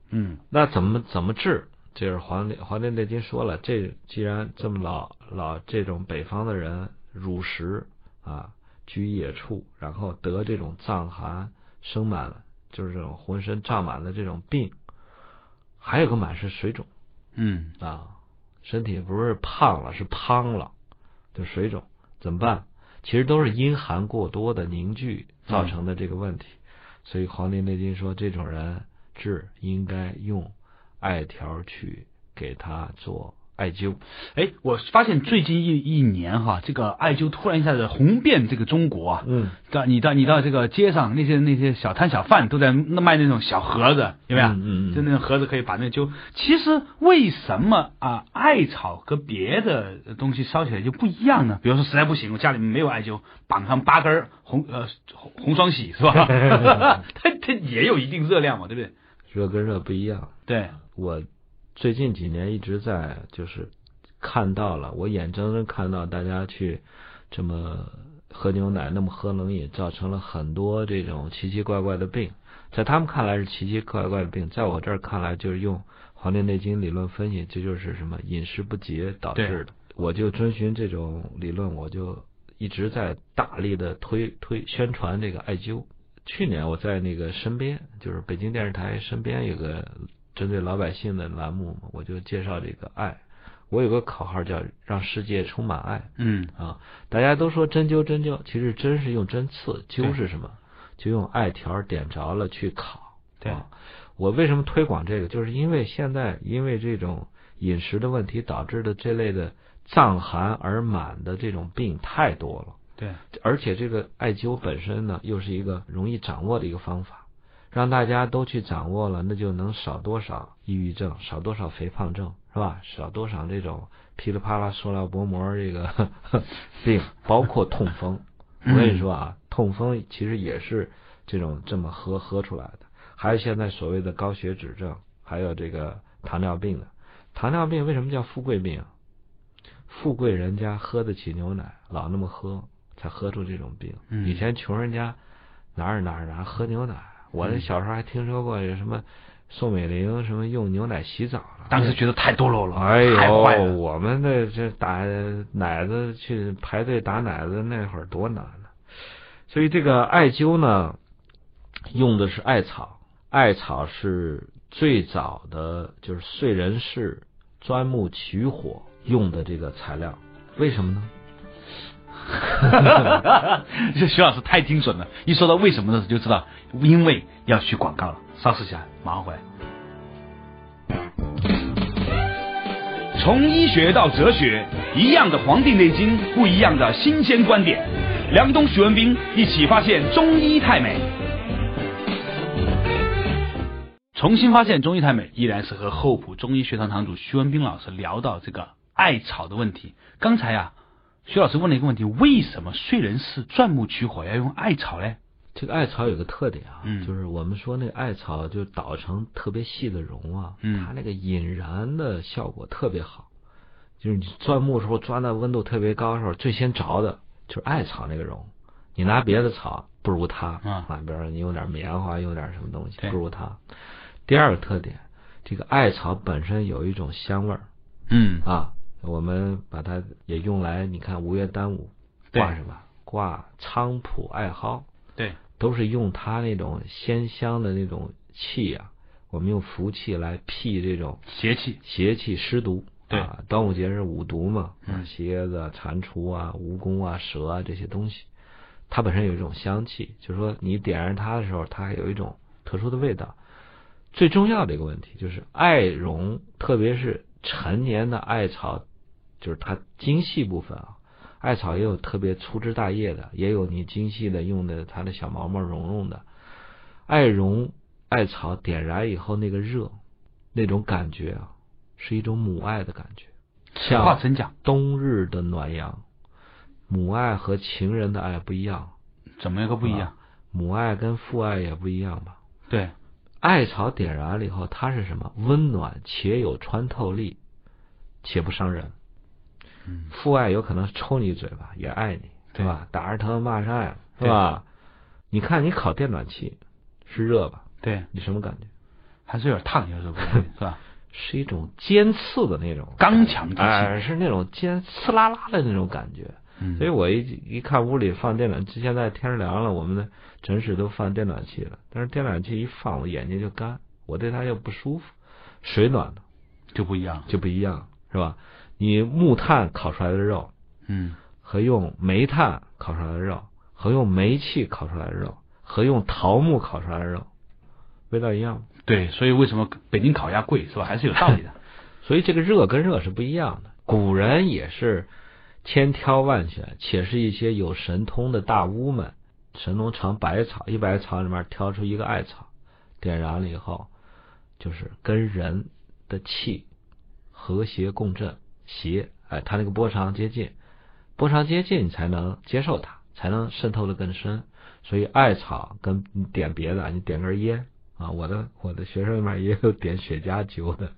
[SPEAKER 1] 嗯
[SPEAKER 2] 那怎么怎么治？这是《黄帝黄帝内经》说了，这既然这么老老这种北方的人乳食啊，居野处，然后得这种藏寒生满了，就是这种浑身胀满的这种病，还有个满是水肿
[SPEAKER 1] 嗯
[SPEAKER 2] 啊，身体不是胖了，是胖了，就水肿，怎么办？其实都是阴寒过多的凝聚造成的这个问题。所以《黄帝内经》说，这种人治应该用艾条去给他做艾灸。
[SPEAKER 1] 哎，我发现最近一一年哈，这个艾灸突然一下子红遍这个中国啊。
[SPEAKER 2] 嗯，
[SPEAKER 1] 到你到你到这个街上，那些那些小摊小贩都在卖那种小盒子，有没有？
[SPEAKER 2] 嗯嗯嗯
[SPEAKER 1] 就那种盒子可以把那灸。其实为什么啊，艾草和别的东西烧起来就不一样呢？比如说实在不行，我家里面没有艾灸，绑上八根红呃红红双喜是吧？<laughs> <laughs> 它它也有一定热量嘛，对不对？
[SPEAKER 2] 热跟热不一样。
[SPEAKER 1] 对，
[SPEAKER 2] 我最近几年一直在就是看到了，我眼睁睁看到大家去这么喝牛奶，那么喝冷饮，造成了很多这种奇奇怪怪的病。在他们看来是奇奇怪怪的病，在我这儿看来就是用《黄帝内经》理论分析，这就是什么饮食不节导致的。我就遵循这种理论，我就一直在大力的推推宣传这个艾灸。去年我在那个身边，就是北京电视台身边有个针对老百姓的栏目嘛，我就介绍这个爱。我有个口号叫“让世界充满爱
[SPEAKER 1] 嗯”
[SPEAKER 2] 啊！大家都说针灸针灸，其实针是用针刺，灸是什么？就用艾条点着了去烤。
[SPEAKER 1] 对
[SPEAKER 2] 啊我为什么推广这个？就是因为现在因为这种饮食的问题导致的这类的藏寒而满的这种病太多了。
[SPEAKER 1] 对，
[SPEAKER 2] 而且这个艾灸本身呢，又是一个容易掌握的一个方法，让大家都去掌握了，那就能少多少抑郁症，少多少肥胖症，是吧？少多少这种噼里啪啦塑料薄膜这个 <laughs> 病，包括痛风。<laughs> 我跟你说啊，痛风其实也是这种这么喝喝出来的。还有现在所谓的高血脂症，还有这个糖尿病的。糖尿病为什么叫富贵病啊？富贵人家喝得起牛奶，老那么喝，才喝出这种病。
[SPEAKER 1] 嗯
[SPEAKER 2] 以前穷人家哪儿哪儿哪儿喝牛奶，我那小时候还听说过有什么宋美龄什么用牛奶洗澡了。
[SPEAKER 1] 当时觉得太堕落了，
[SPEAKER 2] 哎呦，
[SPEAKER 1] 了。
[SPEAKER 2] 我们的这打奶子去排队打奶子那会儿多难呢、所以这个艾灸呢，用的是艾草，艾草是最早的就是燧人氏钻木取火用的这个材料，为什么呢？<laughs>
[SPEAKER 1] 这徐老师太精准了，一说到为什么的时候就知道，因为要去广告了。稍事下来，马上回来。从医学到哲学，一样的《黄帝内经》，不一样的新鲜观点。梁东、徐文斌一起发现中医太美。重新发现中医太美，依然是和厚朴中医学堂堂主徐文斌老师聊到这个艾草的问题。刚才啊，徐老师问了一个问题：为什么燧人氏钻木取火要用艾草呢？
[SPEAKER 2] 这个艾草有个特点啊，
[SPEAKER 1] 嗯
[SPEAKER 2] 就是我们说那个艾草就捣成特别细的绒啊，
[SPEAKER 1] 嗯
[SPEAKER 2] 它那个引燃的效果特别好。就是你钻木的时候钻到温度特别高的时候，最先着的就是艾草那个绒。你拿别的草不如它
[SPEAKER 1] 嗯
[SPEAKER 2] 啊，比如说你用点棉花，用点什么东西不如它。第二个特点，这个艾草本身有一种香味儿
[SPEAKER 1] 嗯
[SPEAKER 2] 啊，我们把它也用来，你看五月端午挂什么？挂菖蒲艾蒿。
[SPEAKER 1] 对，
[SPEAKER 2] 都是用它那种鲜香的那种气啊，我们用福气来辟这种
[SPEAKER 1] 邪气。
[SPEAKER 2] 邪气湿毒。
[SPEAKER 1] 对
[SPEAKER 2] 啊，端午节是五毒嘛，啊
[SPEAKER 1] 嗯
[SPEAKER 2] 蝎子、蟾蜍啊、蜈蚣啊、蛇啊这些东西，它本身有一种香气，就是说你点燃它的时候，它还有一种特殊的味道。最重要的一个问题就是艾绒，特别是陈年的艾草，就是它精细部分啊，艾草也有特别粗枝大叶的，也有你精细的用的它的小毛毛绒绒的。艾绒、艾草点燃以后那个热，那种感觉啊，是一种母爱的感觉，
[SPEAKER 1] 此话怎讲？
[SPEAKER 2] 冬日的暖阳。母爱和情人的爱不一样，
[SPEAKER 1] 怎么一个不一样？
[SPEAKER 2] 母爱跟父爱也不一样吧？
[SPEAKER 1] 对，
[SPEAKER 2] 艾草点燃了以后，它是什么？温暖且有穿透力，且不伤人。
[SPEAKER 1] 嗯，
[SPEAKER 2] 父爱有可能抽你一嘴巴，也爱你，
[SPEAKER 1] 对
[SPEAKER 2] 对吧？打着疼骂着爱，是
[SPEAKER 1] 对
[SPEAKER 2] 吧？你看你烤电暖气是热吧？
[SPEAKER 1] 对，
[SPEAKER 2] 你什么感觉？
[SPEAKER 1] 还是有点烫，有时候是吧？<laughs>
[SPEAKER 2] 是一种尖刺的那种
[SPEAKER 1] 刚强之气
[SPEAKER 2] 哎，是那种尖刺啦啦的那种感觉。
[SPEAKER 1] 嗯，
[SPEAKER 2] 所以我一一看屋里放电暖气，现在天凉了，我们的诊室都放电暖气了。但是电暖气一放，我眼睛就干，我对它又不舒服。水暖的
[SPEAKER 1] 就不一样。
[SPEAKER 2] 就不一样，是吧？你木炭烤出来的肉
[SPEAKER 1] 嗯，
[SPEAKER 2] 和用煤炭烤出来的肉，和用煤气烤出来的肉，和用桃木烤出来的肉，味道一样吗？
[SPEAKER 1] 对，所以为什么北京烤鸭贵是吧？还是有道理的。<laughs>
[SPEAKER 2] 所以这个热跟热是不一样的。古人也是千挑万选，且是一些有神通的大巫们，神农尝百草，一百草里面挑出一个艾草，点燃了以后，就是跟人的气和谐共振，邪哎，它那个波长接近，波长接近你才能接受它，才能渗透的更深。所以艾草跟你点别的，你点根烟啊，我的我的学生里面也有点雪茄灸的。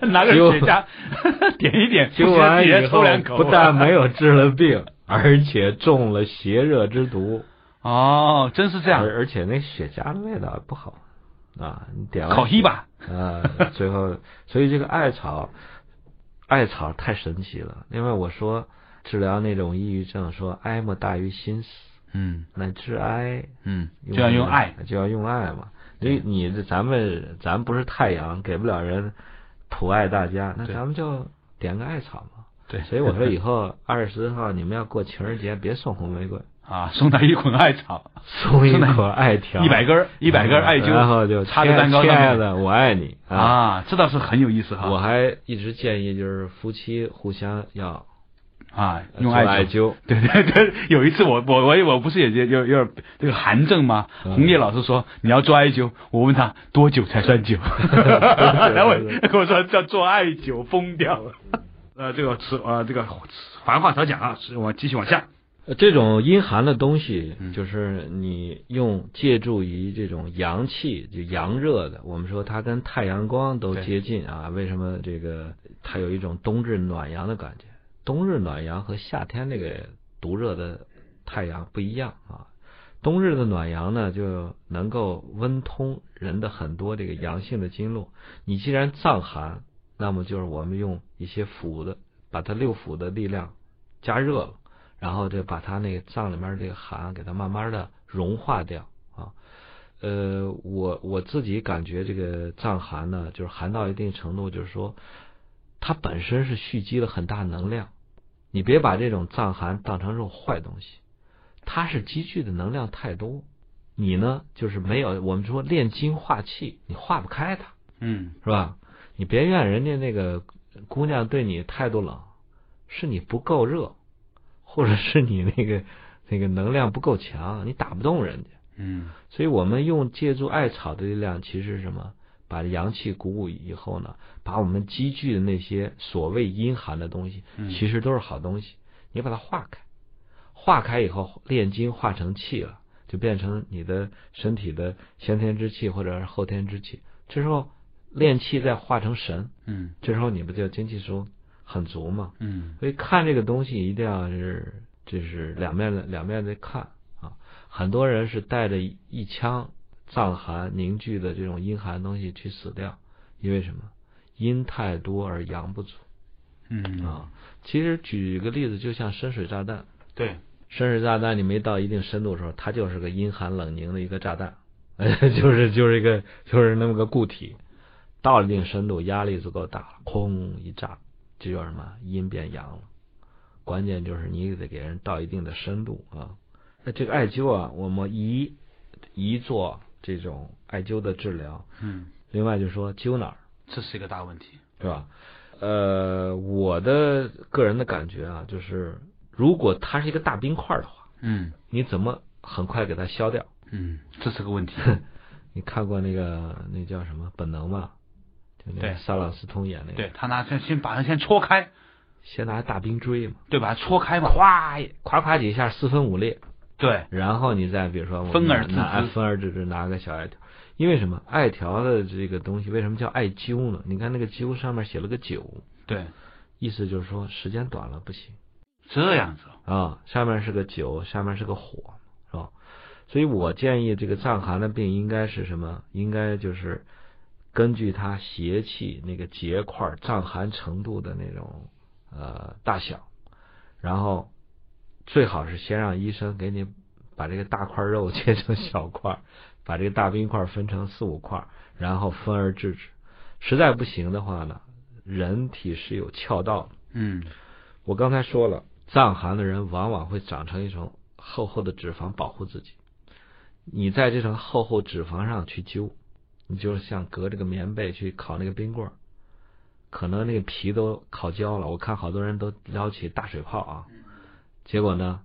[SPEAKER 2] <laughs>
[SPEAKER 1] 拿个雪茄 <laughs> 点一点，
[SPEAKER 2] 灸完以后
[SPEAKER 1] 抽两口，
[SPEAKER 2] 不但没有治了病，而且中了邪热之毒。<laughs>
[SPEAKER 1] 哦，真是这样。
[SPEAKER 2] 而而且那雪茄的味道不好啊！你点完
[SPEAKER 1] 烤稀吧，
[SPEAKER 2] 啊，最后所以这个艾草，艾草太神奇了。因为我说治疗那种抑郁症，说哀莫大于心死，
[SPEAKER 1] 嗯
[SPEAKER 2] 那治哀
[SPEAKER 1] 嗯，就要用爱，，
[SPEAKER 2] 就要用爱嘛。你你这咱们咱不是太阳，给不了人普爱大家，那咱们就点个艾草嘛。
[SPEAKER 1] 对，
[SPEAKER 2] 所以我说以后二十号你们要过情人节，别送红玫瑰，
[SPEAKER 1] 啊，送他一捆艾草，
[SPEAKER 2] 送一捆艾条，
[SPEAKER 1] 一百根儿一百根艾灸，
[SPEAKER 2] 然后就
[SPEAKER 1] 插在蛋糕
[SPEAKER 2] 亲
[SPEAKER 1] 上面
[SPEAKER 2] 爱的，我爱你啊！
[SPEAKER 1] 啊，这倒是很有意思哈。
[SPEAKER 2] 我还一直建议就是夫妻互相要
[SPEAKER 1] 啊，用
[SPEAKER 2] 做
[SPEAKER 1] 艾灸。对对对，有一次我我我我不是也有有点这个寒症吗？
[SPEAKER 2] 嗯
[SPEAKER 1] 红叶老师说你要做艾灸，我问他多久才算久，然后跟我说叫做艾灸，疯掉了。呃，这个词呃这个繁话少讲啊，是我继续往下。
[SPEAKER 2] 呃这种阴寒的东西
[SPEAKER 1] 嗯，
[SPEAKER 2] 就是你用借助于这种阳气，就阳热的，我们说它跟太阳光都接近啊。为什么这个它有一种冬日暖阳的感觉？冬日暖阳和夏天那个毒热的太阳不一样啊。冬日的暖阳呢，就能够温通人的很多这个阳性的经络。你既然藏寒，那么就是我们用一些腑的，把它六腑的力量加热了。然后就把它那个脏里面这个寒给它慢慢的融化掉啊。呃，我我自己感觉这个藏寒呢，就是寒到一定程度，就是说它本身是蓄积了很大能量。你别把这种藏寒当成这种坏东西，它是积聚的能量太多。你呢，就是没有我们说炼精化气，你化不开它。
[SPEAKER 1] 嗯
[SPEAKER 2] 是吧？你别怨人家那个姑娘对你态度冷，是你不够热，或者是你那个那个能量不够强，你打不动人家。
[SPEAKER 1] 嗯
[SPEAKER 2] 所以我们用借助艾草的力量，其实是什么？把阳气鼓舞以后呢，把我们积聚的那些所谓阴寒的东西，
[SPEAKER 1] 嗯
[SPEAKER 2] 其实都是好东西，你把它化开，化开以后炼精化成气了，就变成你的身体的先天之气或者是后天之气。这时候炼气再化成神，
[SPEAKER 1] 嗯
[SPEAKER 2] 这时候你不就精气神很足嘛？
[SPEAKER 1] 嗯
[SPEAKER 2] 所以看这个东西一定要是，就是两面的两面的看啊。很多人是带着一腔藏寒凝聚的这种阴寒东西去死掉，因为什么？阴太多而阳不足
[SPEAKER 1] 嗯
[SPEAKER 2] 啊。其实举个例子，就像深水炸弹，
[SPEAKER 1] 对，
[SPEAKER 2] 深水炸弹你没到一定深度的时候，它就是个阴寒冷凝的一个炸弹，<laughs> 就是就是一个就是那么个固体。到了一定深度，压力足够大了，轰一炸，这叫什么？阴变阳了。关键就是你得给人到一定的深度啊。那这个艾灸啊，我们一一做这种艾灸的治疗，
[SPEAKER 1] 嗯，
[SPEAKER 2] 另外就说灸哪儿，
[SPEAKER 1] 这是一个大问题。
[SPEAKER 2] 是吧？呃，我的个人的感觉啊，就是如果它是一个大冰块的话，
[SPEAKER 1] 嗯
[SPEAKER 2] 你怎么很快给它消掉？
[SPEAKER 1] 嗯，这是个问题。<laughs>
[SPEAKER 2] 你看过那个那叫什么《本能》吗？
[SPEAKER 1] 对
[SPEAKER 2] 个萨朗斯通演那个，
[SPEAKER 1] 对他拿先先把它先戳开，
[SPEAKER 2] 先拿大冰锥嘛，
[SPEAKER 1] 对，把它戳开嘛。
[SPEAKER 2] 咵咵咵几下四分五裂，
[SPEAKER 1] 对，
[SPEAKER 2] 然后你再比如说我
[SPEAKER 1] 分而治之
[SPEAKER 2] 拿分而治之，拿个小艾条。因为什么？艾条的这个东西为什么叫艾灸呢？你看那个灸上面写了个九，
[SPEAKER 1] 对，
[SPEAKER 2] 意思就是说时间短了不行。
[SPEAKER 1] 这样子。
[SPEAKER 2] 啊，上面是个九，下面是个火，是吧？所以我建议这个藏寒的病应该是什么？应该就是根据它邪气那个结块藏寒程度的那种呃大小，然后最好是先让医生给你把这个大块肉切成小块，把这个大冰块分成四五块，然后分而治之。实在不行的话呢，人体是有窍道的。
[SPEAKER 1] 嗯
[SPEAKER 2] 我刚才说了，藏寒的人往往会长成一层厚厚的脂肪保护自己。你在这层厚厚脂肪上去灸，你就像隔着个棉被去烤那个冰棍儿，可能那个皮都烤焦了。我看好多人都撩起大水泡啊，结果呢，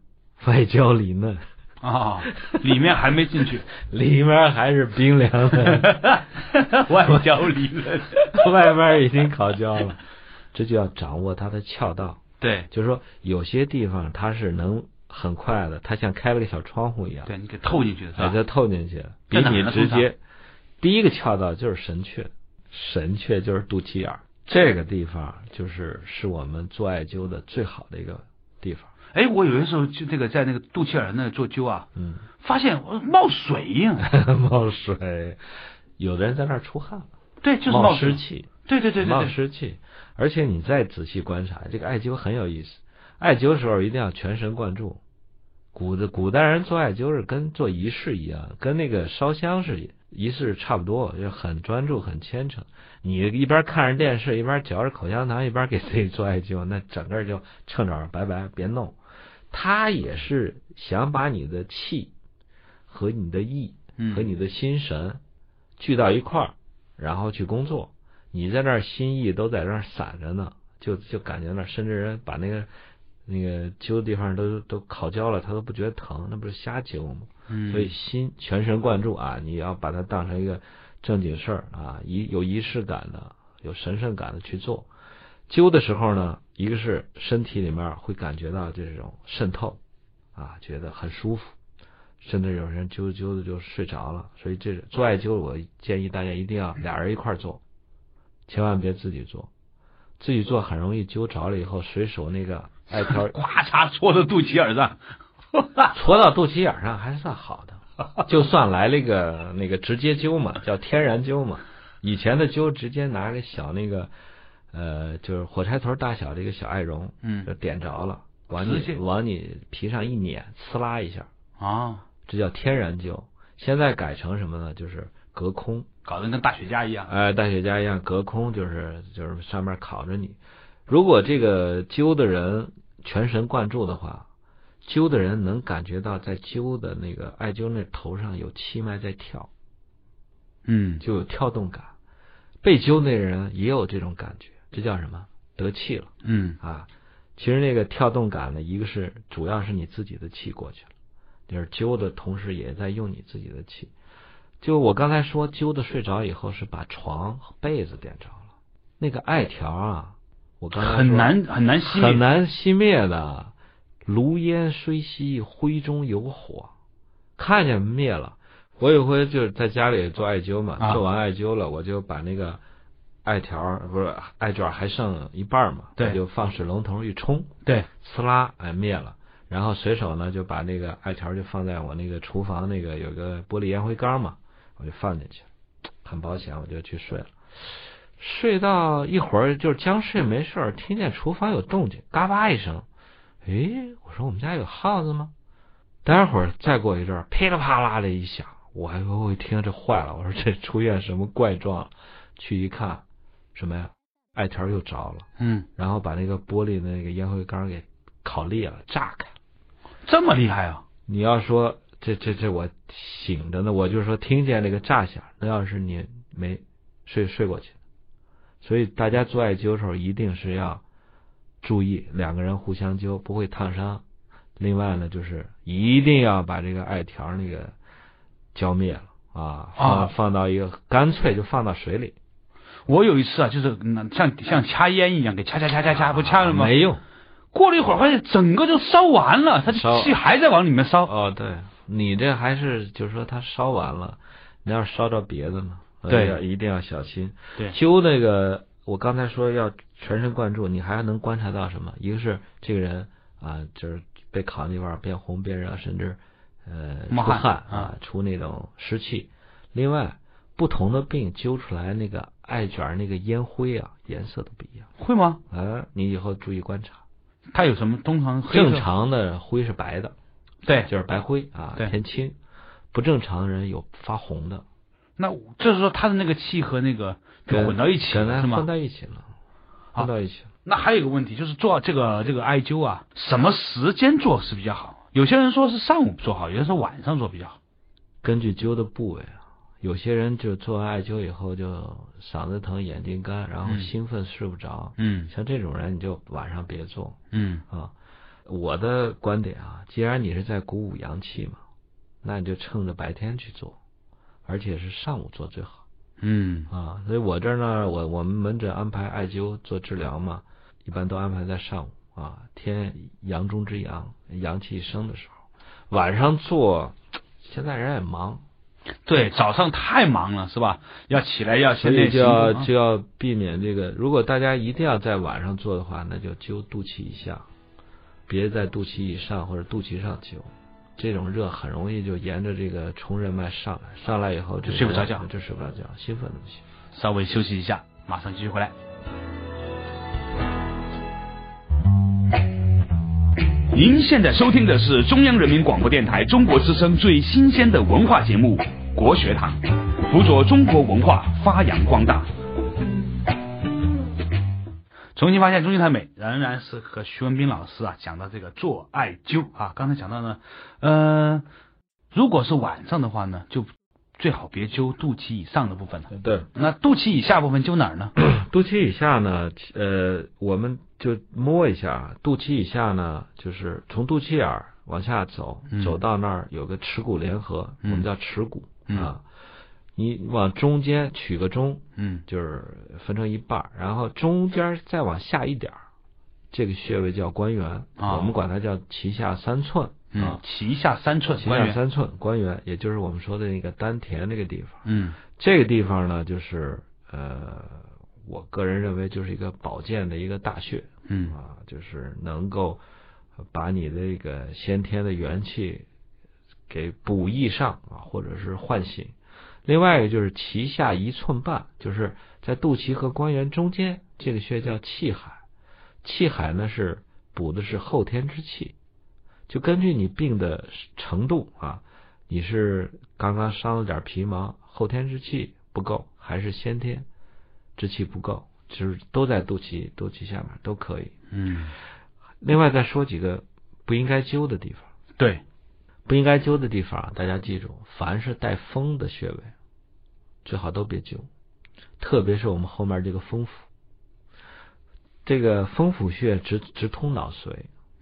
[SPEAKER 2] 外焦里嫩，
[SPEAKER 1] 啊，里面还没进去，<laughs>
[SPEAKER 2] 里面还是冰凉的，<laughs>
[SPEAKER 1] 外焦里嫩。
[SPEAKER 2] 外面已经烤焦了。这就要掌握它的窍道。<laughs>
[SPEAKER 1] 对
[SPEAKER 2] 就是说，有些地方它是能很快的，它像开了个小窗户一样，
[SPEAKER 1] 对，你给透进去
[SPEAKER 2] 把它？透进去，比你直接。第一个窍道就是神阙，神阙就是肚脐眼儿，这个地方就是是我们做艾灸的最好的一个地方。
[SPEAKER 1] 哎，我有的时候就这个在那个肚脐眼那做灸啊，
[SPEAKER 2] 嗯，
[SPEAKER 1] 发现我冒水呀。<laughs>
[SPEAKER 2] 冒水，有的人在那儿出汗了，
[SPEAKER 1] 对，就是
[SPEAKER 2] 冒
[SPEAKER 1] 水
[SPEAKER 2] 湿。气，
[SPEAKER 1] 对对对对
[SPEAKER 2] 冒
[SPEAKER 1] 对，
[SPEAKER 2] 湿气。而且你再仔细观察，这个艾灸很有意思。艾灸的时候一定要全神贯注。古的古代人做艾灸是跟做仪式一样，跟那个烧香是仪式差不多，就很专注、很虔诚。你一边看着电视，一边嚼着口香糖，一边给自己做艾灸，那整个就趁早拜拜，别弄。他也是想把你的气和你的意
[SPEAKER 1] 嗯
[SPEAKER 2] 和你的心神聚到一块儿，然后去工作。你在那儿心意都在那儿散着呢，就就感觉那儿甚至人把那个那个灸的地方都都烤焦了，他都不觉得疼，那不是瞎灸吗？
[SPEAKER 1] 嗯，
[SPEAKER 2] 所以心全神贯注啊，你要把它当成一个正经事儿啊，仪有仪式感的、有神圣感的去做。灸的时候呢，一个是身体里面会感觉到这种渗透啊，觉得很舒服，甚至有人灸灸的就睡着了。所以这做艾灸，我建议大家一定要俩人一块儿做，千万别自己做。自己做很容易灸着了以后，随手那个艾条
[SPEAKER 1] 咵 <laughs> 嚓戳到肚脐眼上，<laughs>
[SPEAKER 2] 戳到肚脐眼上还算好的，<laughs> 就算来了一个那个直接灸嘛，叫天然灸嘛。以前的灸直接拿个小那个呃，就是火柴头大小的一个小艾绒，
[SPEAKER 1] 嗯
[SPEAKER 2] 就点着了，往你往你皮上一捻，呲啦一下，
[SPEAKER 1] 啊，
[SPEAKER 2] 这叫天然灸。现在改成什么呢？就是隔空，
[SPEAKER 1] 搞得跟大雪茄一样。
[SPEAKER 2] 哎，大雪茄一样，隔空就是就是上面烤着你。如果这个灸的人全神贯注的话，灸的人能感觉到在灸的那个艾灸那头上有气脉在跳，
[SPEAKER 1] 嗯，
[SPEAKER 2] 就有跳动感。被灸那人也有这种感觉，这叫什么？得气了
[SPEAKER 1] 嗯
[SPEAKER 2] 啊！其实那个跳动感呢，一个是主要是你自己的气过去了，就是灸的同时也在用你自己的气。就我刚才说，灸的睡着以后是把床和被子点着了，那个艾条啊，我刚才说
[SPEAKER 1] 很难很难熄灭，
[SPEAKER 2] 很难熄灭的。炉烟虽熄，灰中有火，看见灭了。我有回就是在家里做艾灸嘛，
[SPEAKER 1] 啊
[SPEAKER 2] 做完艾灸了，我就把那个艾条不是艾卷还剩一半嘛，
[SPEAKER 1] 对
[SPEAKER 2] 我就放水龙头一冲，
[SPEAKER 1] 对，
[SPEAKER 2] 呲啦，哎灭了。然后随手呢就把那个艾条就放在我那个厨房那个有个玻璃烟灰缸嘛，我就放进去了，很保险，我就去睡了。睡到一会儿就是将睡没事儿，听见厨房有动静，嘎巴一声，诶，我说我们家有耗子吗？待会儿再过一阵儿，噼里啪啦的一响，我还我一听这坏了，我说这出现什么怪状了？去一看，什么呀？艾条又着了，
[SPEAKER 1] 嗯，
[SPEAKER 2] 然后把那个玻璃的那个烟灰缸给烤裂了，炸开。
[SPEAKER 1] 这么厉害啊！
[SPEAKER 2] 你要说这这这我醒着呢，我就说听见那个炸响，那要是你没睡睡过去，所以大家做艾灸的时候一定是要注意两个人互相灸不会烫伤。另外呢，就是一定要把这个艾条那个浇灭了啊，放
[SPEAKER 1] 啊
[SPEAKER 2] 放到一个干脆就放到水里，
[SPEAKER 1] 我有一次啊，就是嗯像像掐烟一样，给掐掐掐掐掐，不掐了吗？
[SPEAKER 2] 没用。
[SPEAKER 1] 过了一会儿，发现整个就烧完了，它的气还在往里面烧。
[SPEAKER 2] 哦，对你这还是就是说它烧完了，你要是烧着别的呢，呃
[SPEAKER 1] 对
[SPEAKER 2] 要一定要小心。
[SPEAKER 1] 对
[SPEAKER 2] 灸那个，我刚才说要全神贯注，你还能观察到什么？一个是这个人啊，就是被烤那块儿变红变热，甚至呃出
[SPEAKER 1] 汗
[SPEAKER 2] 汗
[SPEAKER 1] 啊
[SPEAKER 2] 啊，出那种湿气。另外，不同的病揪出来那个艾卷儿那个烟灰啊，颜色都不一样。
[SPEAKER 1] 会吗？
[SPEAKER 2] 啊，你以后注意观察。
[SPEAKER 1] 它有什么？通常
[SPEAKER 2] 正常的灰是白的，
[SPEAKER 1] 对，
[SPEAKER 2] 就是白灰啊，偏青。不正常的人有发红的，
[SPEAKER 1] 那就是说他的那个气和那个就混到一起了，是吗
[SPEAKER 2] 混？到一起了，
[SPEAKER 1] 好
[SPEAKER 2] 混到一起了。
[SPEAKER 1] 那还有一个问题，就是做这个这个艾灸啊，什么时间做是比较好？有些人说是上午做好，有些人说晚上做比较好。
[SPEAKER 2] 根据灸的部位啊，有些人就做完艾灸以后就嗓子疼、眼睛干，然后
[SPEAKER 1] 嗯
[SPEAKER 2] 兴奋睡不着。
[SPEAKER 1] 嗯
[SPEAKER 2] 像这种人，你就晚上别做
[SPEAKER 1] 嗯
[SPEAKER 2] 啊。我的观点啊，既然你是在鼓舞阳气嘛，那你就趁着白天去做，而且是上午做最好。
[SPEAKER 1] 嗯
[SPEAKER 2] 啊，所以我这儿呢，我我们门诊安排艾灸做治疗嘛，一般都安排在上午啊，天阳中之阳，阳气升的时候。晚上做，现在人也忙，
[SPEAKER 1] 对，早上太忙了是吧？要起来要先练习
[SPEAKER 2] 就要就要避免这个。如果大家一定要在晚上做的话，那就灸肚脐以下，别在肚脐以上或者肚脐上灸。这种热很容易就沿着这个冲任脉上来，上来以后
[SPEAKER 1] 就睡不着觉
[SPEAKER 2] 就睡不着觉，兴奋的不行。
[SPEAKER 1] 稍微休息一下，马上继续回来。您现在收听的是中央人民广播电台中国之声最新鲜的文化节目《国学堂》，辅佐中国文化发扬光大。重新发现中医太美，仍然是和徐文斌老师啊讲到这个做艾灸啊。刚才讲到呢，呃，如果是晚上的话呢，就最好别灸肚脐以上的部分了。
[SPEAKER 2] 对，
[SPEAKER 1] 那肚脐以下部分灸哪儿呢？<coughs>
[SPEAKER 2] 肚脐以下呢，呃，我们就摸一下，肚脐以下呢，就是从肚脐眼儿往下走，
[SPEAKER 1] 嗯
[SPEAKER 2] 走到那儿有个耻骨联合，
[SPEAKER 1] 嗯
[SPEAKER 2] 我们叫耻骨
[SPEAKER 1] 嗯
[SPEAKER 2] 啊。你往中间取个中，
[SPEAKER 1] 嗯
[SPEAKER 2] 就是分成一半儿，然后中间再往下一点儿，这个穴位叫关元，
[SPEAKER 1] 啊
[SPEAKER 2] 我们管它叫脐下三寸
[SPEAKER 1] 嗯
[SPEAKER 2] 啊，，
[SPEAKER 1] 脐下三寸
[SPEAKER 2] 脐
[SPEAKER 1] 关元。
[SPEAKER 2] 下三寸关元，也就是我们说的那个丹田那个地方。
[SPEAKER 1] 嗯
[SPEAKER 2] 这个地方呢，就是呃，我个人认为就是一个保健的一个大穴
[SPEAKER 1] 嗯
[SPEAKER 2] 啊，就是能够把你的这个先天的元气给补益上啊，或者是唤醒。另外一个就是脐下一寸半，就是在肚脐和关元中间，这个穴叫气海。气海呢是补的是后天之气，就根据你病的程度啊，你是刚刚伤了点皮毛，后天之气不够，还是先天之气不够，就是都在肚脐肚脐下面都可以。
[SPEAKER 1] 嗯，
[SPEAKER 2] 另外再说几个不应该灸的地方，
[SPEAKER 1] 对，
[SPEAKER 2] 不应该灸的地方啊，大家记住，凡是带风的穴位，最好都别灸，特别是我们后面这个风府，这个风府穴直直通脑髓，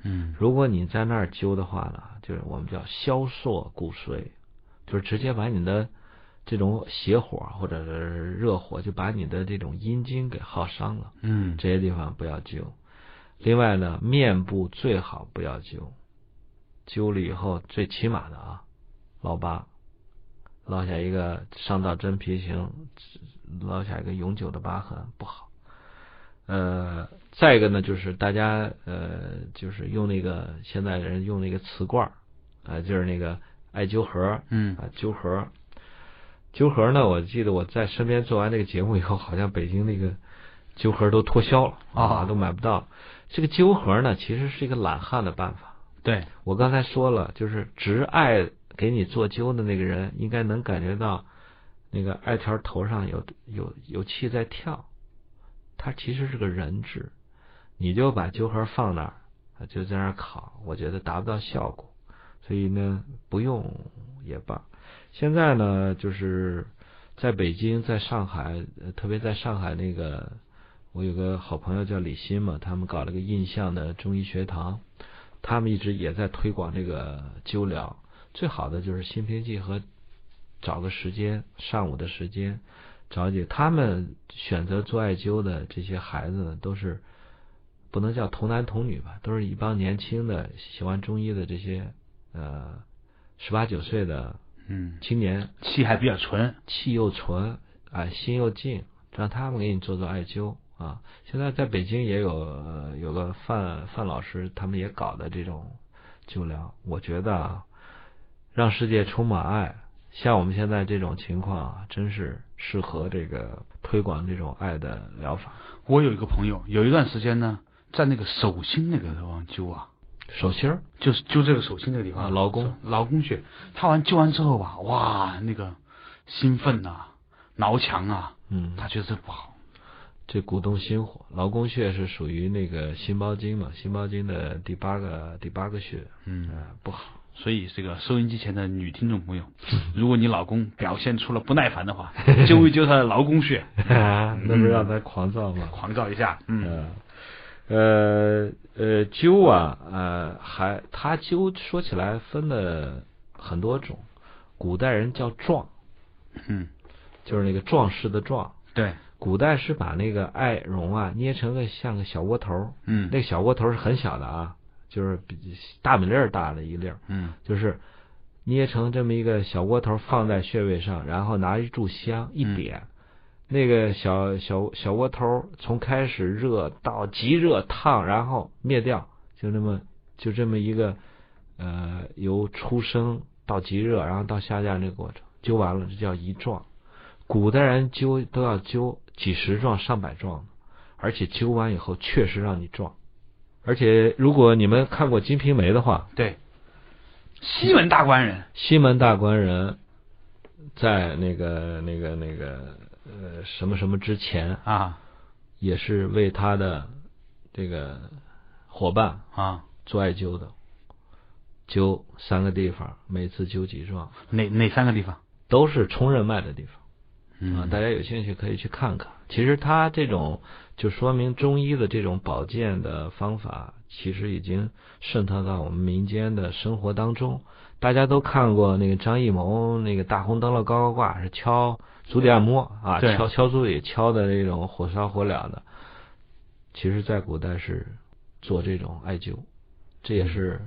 [SPEAKER 1] 嗯。
[SPEAKER 2] 如果你在那儿灸的话呢，就是我们叫消烁骨髓，就是直接把你的这种邪火或者是热火，就把你的这种阴经给耗伤了。
[SPEAKER 1] 嗯。
[SPEAKER 2] 这些地方不要灸。另外呢，面部最好不要灸，灸了以后最起码的啊，老疤，落下一个伤到真皮型，落下一个永久的疤痕不好。呃，再一个呢，就是大家呃，就是用那个现在人用那个瓷罐儿，呃，就是那个艾灸盒，
[SPEAKER 1] 嗯
[SPEAKER 2] 啊，灸盒，灸盒呢，我记得我在身边做完这个节目以后，好像北京那个灸盒都脱销了
[SPEAKER 1] 啊
[SPEAKER 2] 都买不到。这个灸盒呢，其实是一个懒汉的办法。
[SPEAKER 1] 对，
[SPEAKER 2] 我刚才说了，就是执艾给你做灸的那个人，应该能感觉到那个艾条头上有有有气在跳，它其实是个人质，你就把灸盒放那儿，就在那儿烤，我觉得达不到效果，所以呢，不用也罢。现在呢，就是在北京、在上海，特别在上海那个，我有个好朋友叫李欣嘛，他们搞了个印象的中医学堂，他们一直也在推广这个灸疗。最好的就是心平气和，找个时间，上午的时间，找几他们选择做艾灸的这些孩子呢，都是不能叫童男童女吧，都是一帮年轻的喜欢中医的这些呃十八九岁的
[SPEAKER 1] 嗯，
[SPEAKER 2] 青年，
[SPEAKER 1] 气还比较纯。
[SPEAKER 2] 气又纯，啊，心又静，让他们给你做做艾灸啊。现在在北京也有呃有个范范老师，他们也搞的这种灸疗。我觉得啊，让世界充满爱，像我们现在这种情况啊，真是适合这个推广这种爱的疗法。
[SPEAKER 1] 我有一个朋友，有一段时间呢，在那个手心那个地方灸啊，
[SPEAKER 2] 手心儿
[SPEAKER 1] 就是灸这个手心这个地方，
[SPEAKER 2] 啊劳宫
[SPEAKER 1] 劳宫穴。他完灸完之后吧，哇，那个兴奋呐、挠墙啊，
[SPEAKER 2] 嗯，
[SPEAKER 1] 他觉得这不好。
[SPEAKER 2] 这鼓动心火，劳宫穴是属于那个心包经嘛，心包经的第八个第八个穴，
[SPEAKER 1] 嗯，
[SPEAKER 2] 呃，不好。
[SPEAKER 1] 所以这个收音机前的女听众朋友，<laughs> 如果你老公表现出了不耐烦的话，揪一揪他的劳宫穴 <laughs> <laughs>
[SPEAKER 2] 那不是让他狂躁吗？
[SPEAKER 1] 狂躁一下。嗯
[SPEAKER 2] 呃，呃呃，灸啊，呃，还他灸说起来分了很多种，古代人叫壮，
[SPEAKER 1] 嗯，
[SPEAKER 2] 就是那个壮士的壮。
[SPEAKER 1] 对，
[SPEAKER 2] 古代是把那个艾绒啊捏成个像个小窝头儿，
[SPEAKER 1] 嗯。
[SPEAKER 2] 那个小窝头儿是很小的啊，就是比大米粒儿大的一粒儿，
[SPEAKER 1] 嗯。
[SPEAKER 2] 就是捏成这么一个小窝头儿放在穴位上，然后拿一炷香一
[SPEAKER 1] 嗯。
[SPEAKER 2] 点，那个小小小窝头从开始热到极热烫，然后灭掉，就那么就这么一个呃由出生到极热，然后到下降这个过程，灸完了这叫一壮。古代人灸都要灸几十壮、上百壮的，而且灸完以后确实让你壮。而且如果你们看过《金瓶梅》的话，
[SPEAKER 1] 对，西门大官人，
[SPEAKER 2] 西门大官人在那个那个那个呃什么什么之前
[SPEAKER 1] 啊
[SPEAKER 2] 也是为他的这个伙伴
[SPEAKER 1] 啊，
[SPEAKER 2] 做艾灸的，灸三个地方，每次灸几壮，
[SPEAKER 1] 哪哪三个地方？
[SPEAKER 2] 都是冲任脉的地方。啊，
[SPEAKER 1] 嗯，
[SPEAKER 2] 大家有兴趣可以去看看。其实他这种就说明中医的这种保健的方法，其实已经渗透到我们民间的生活当中。大家都看过那个张艺谋那个大红灯笼高高挂，是敲足底按摩啊，敲敲足底，敲的那种火烧火燎的。其实，在古代是做这种艾灸，这也是，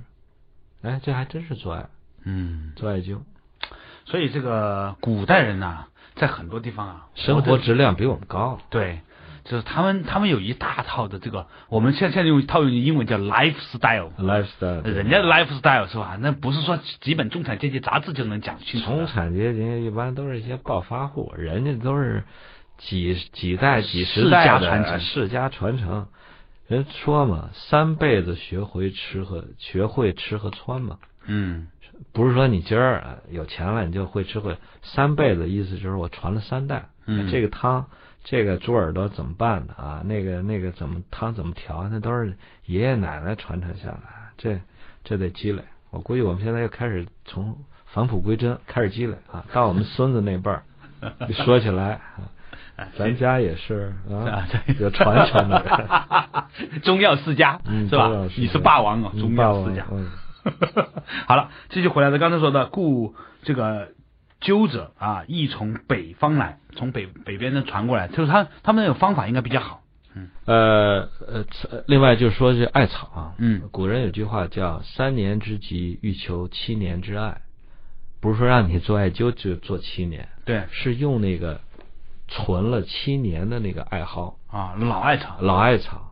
[SPEAKER 2] 哎，这还真是做艾
[SPEAKER 1] 嗯，
[SPEAKER 2] 做艾灸，
[SPEAKER 1] 所以这个古代人呐、在很多地方啊，
[SPEAKER 2] 生活质量比我们高。
[SPEAKER 1] 对，就是他们他们有一大套的这个，我们现在现在用套用英文叫
[SPEAKER 2] lifestyle，lifestyle，
[SPEAKER 1] 人家的 lifestyle 是吧？那不是说几本中产阶级杂志就能讲清楚
[SPEAKER 2] 中。产阶级一般都是一些暴发户，人家都是几几代、几十代的
[SPEAKER 1] 家传承
[SPEAKER 2] 世家传承。人说嘛，三辈子学会吃和学会吃和穿嘛，
[SPEAKER 1] 嗯
[SPEAKER 2] 不是说你今儿啊有钱了你就会吃会，三辈子意思就是我传了三代。
[SPEAKER 1] 嗯
[SPEAKER 2] 这个汤，这个猪耳朵怎么办的啊？那个那个怎么汤怎么调？那都是爷爷奶奶传承下来，这这得积累。我估计我们现在又开始从返璞归真，开始积累啊。到我们孙子那辈儿，<laughs> 说起来，啊咱家也是啊
[SPEAKER 1] 啊，对，
[SPEAKER 2] 有传承的人。
[SPEAKER 1] 中药世家、
[SPEAKER 2] 嗯
[SPEAKER 1] 是吧你是霸王哦，
[SPEAKER 2] 嗯
[SPEAKER 1] 中药世家。
[SPEAKER 2] 嗯 <laughs>
[SPEAKER 1] 好了，继续回来的，刚才说的，故这个灸者啊，亦从北方来，从北北边的传过来，就是他他们那种方法应该比较好。嗯。
[SPEAKER 2] 呃呃，另外就是说这艾草啊，
[SPEAKER 1] 嗯。
[SPEAKER 2] 古人有句话叫“三年之疾，欲求七年之艾”，不是说让你做艾灸就做七年，
[SPEAKER 1] 对。
[SPEAKER 2] 是用那个存了七年的那个艾蒿、
[SPEAKER 1] 啊，老艾草，
[SPEAKER 2] 老艾草。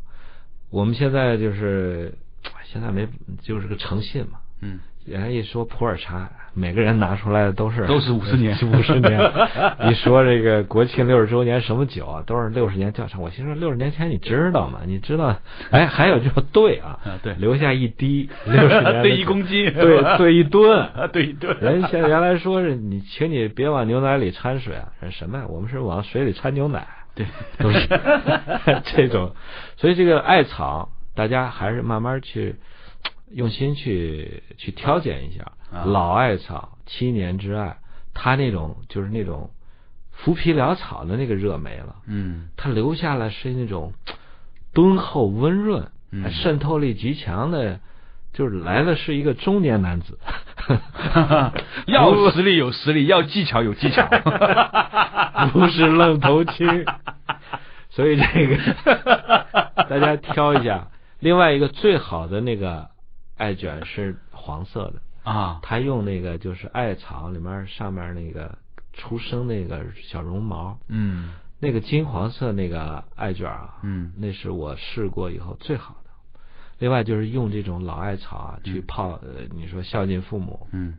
[SPEAKER 2] 我们现在就是 <tsk> 现在没就是个诚信嘛，
[SPEAKER 1] 嗯，
[SPEAKER 2] 人家一说普洱茶，每个人拿出来的都是
[SPEAKER 1] 都是五十年 <laughs>
[SPEAKER 2] 五十年。<laughs> 一说这个国庆六十周年什么酒啊，都是六十年窖藏。我心说六十年前你知道吗？你知道？哎，还有就是兑啊，
[SPEAKER 1] 啊对
[SPEAKER 2] 留下一滴六十年 <laughs>
[SPEAKER 1] 兑一公斤
[SPEAKER 2] 对兑一吨。
[SPEAKER 1] 啊，对对，
[SPEAKER 2] 人现在原来说是你，请你别往牛奶里掺水啊，人什么呀？我们是往水里掺牛奶，
[SPEAKER 1] 对，
[SPEAKER 2] 都是这种。所以这个艾草，大家还是慢慢去用心去去挑拣一下。
[SPEAKER 1] 啊
[SPEAKER 2] 老艾草七年之艾，它那种就是那种浮皮潦草的那个热没了，
[SPEAKER 1] 嗯
[SPEAKER 2] 它留下来是那种敦厚温润、
[SPEAKER 1] 嗯
[SPEAKER 2] 渗透力极强的。就是来了是一个中年男子，<laughs> <laughs>
[SPEAKER 1] 要实力有实力，要技巧有技巧，<laughs>
[SPEAKER 2] 不是愣头青。所以这个大家挑一下。另外一个最好的那个艾卷是黄色的，
[SPEAKER 1] 啊，
[SPEAKER 2] 他用那个就是艾草里面上面那个出生那个小绒毛，
[SPEAKER 1] 嗯。
[SPEAKER 2] 那个金黄色那个艾卷啊，
[SPEAKER 1] 嗯。
[SPEAKER 2] 那是我试过以后最好的。另外就是用这种老艾草啊去
[SPEAKER 1] 嗯
[SPEAKER 2] 泡，呃，你说孝敬父母，
[SPEAKER 1] 嗯。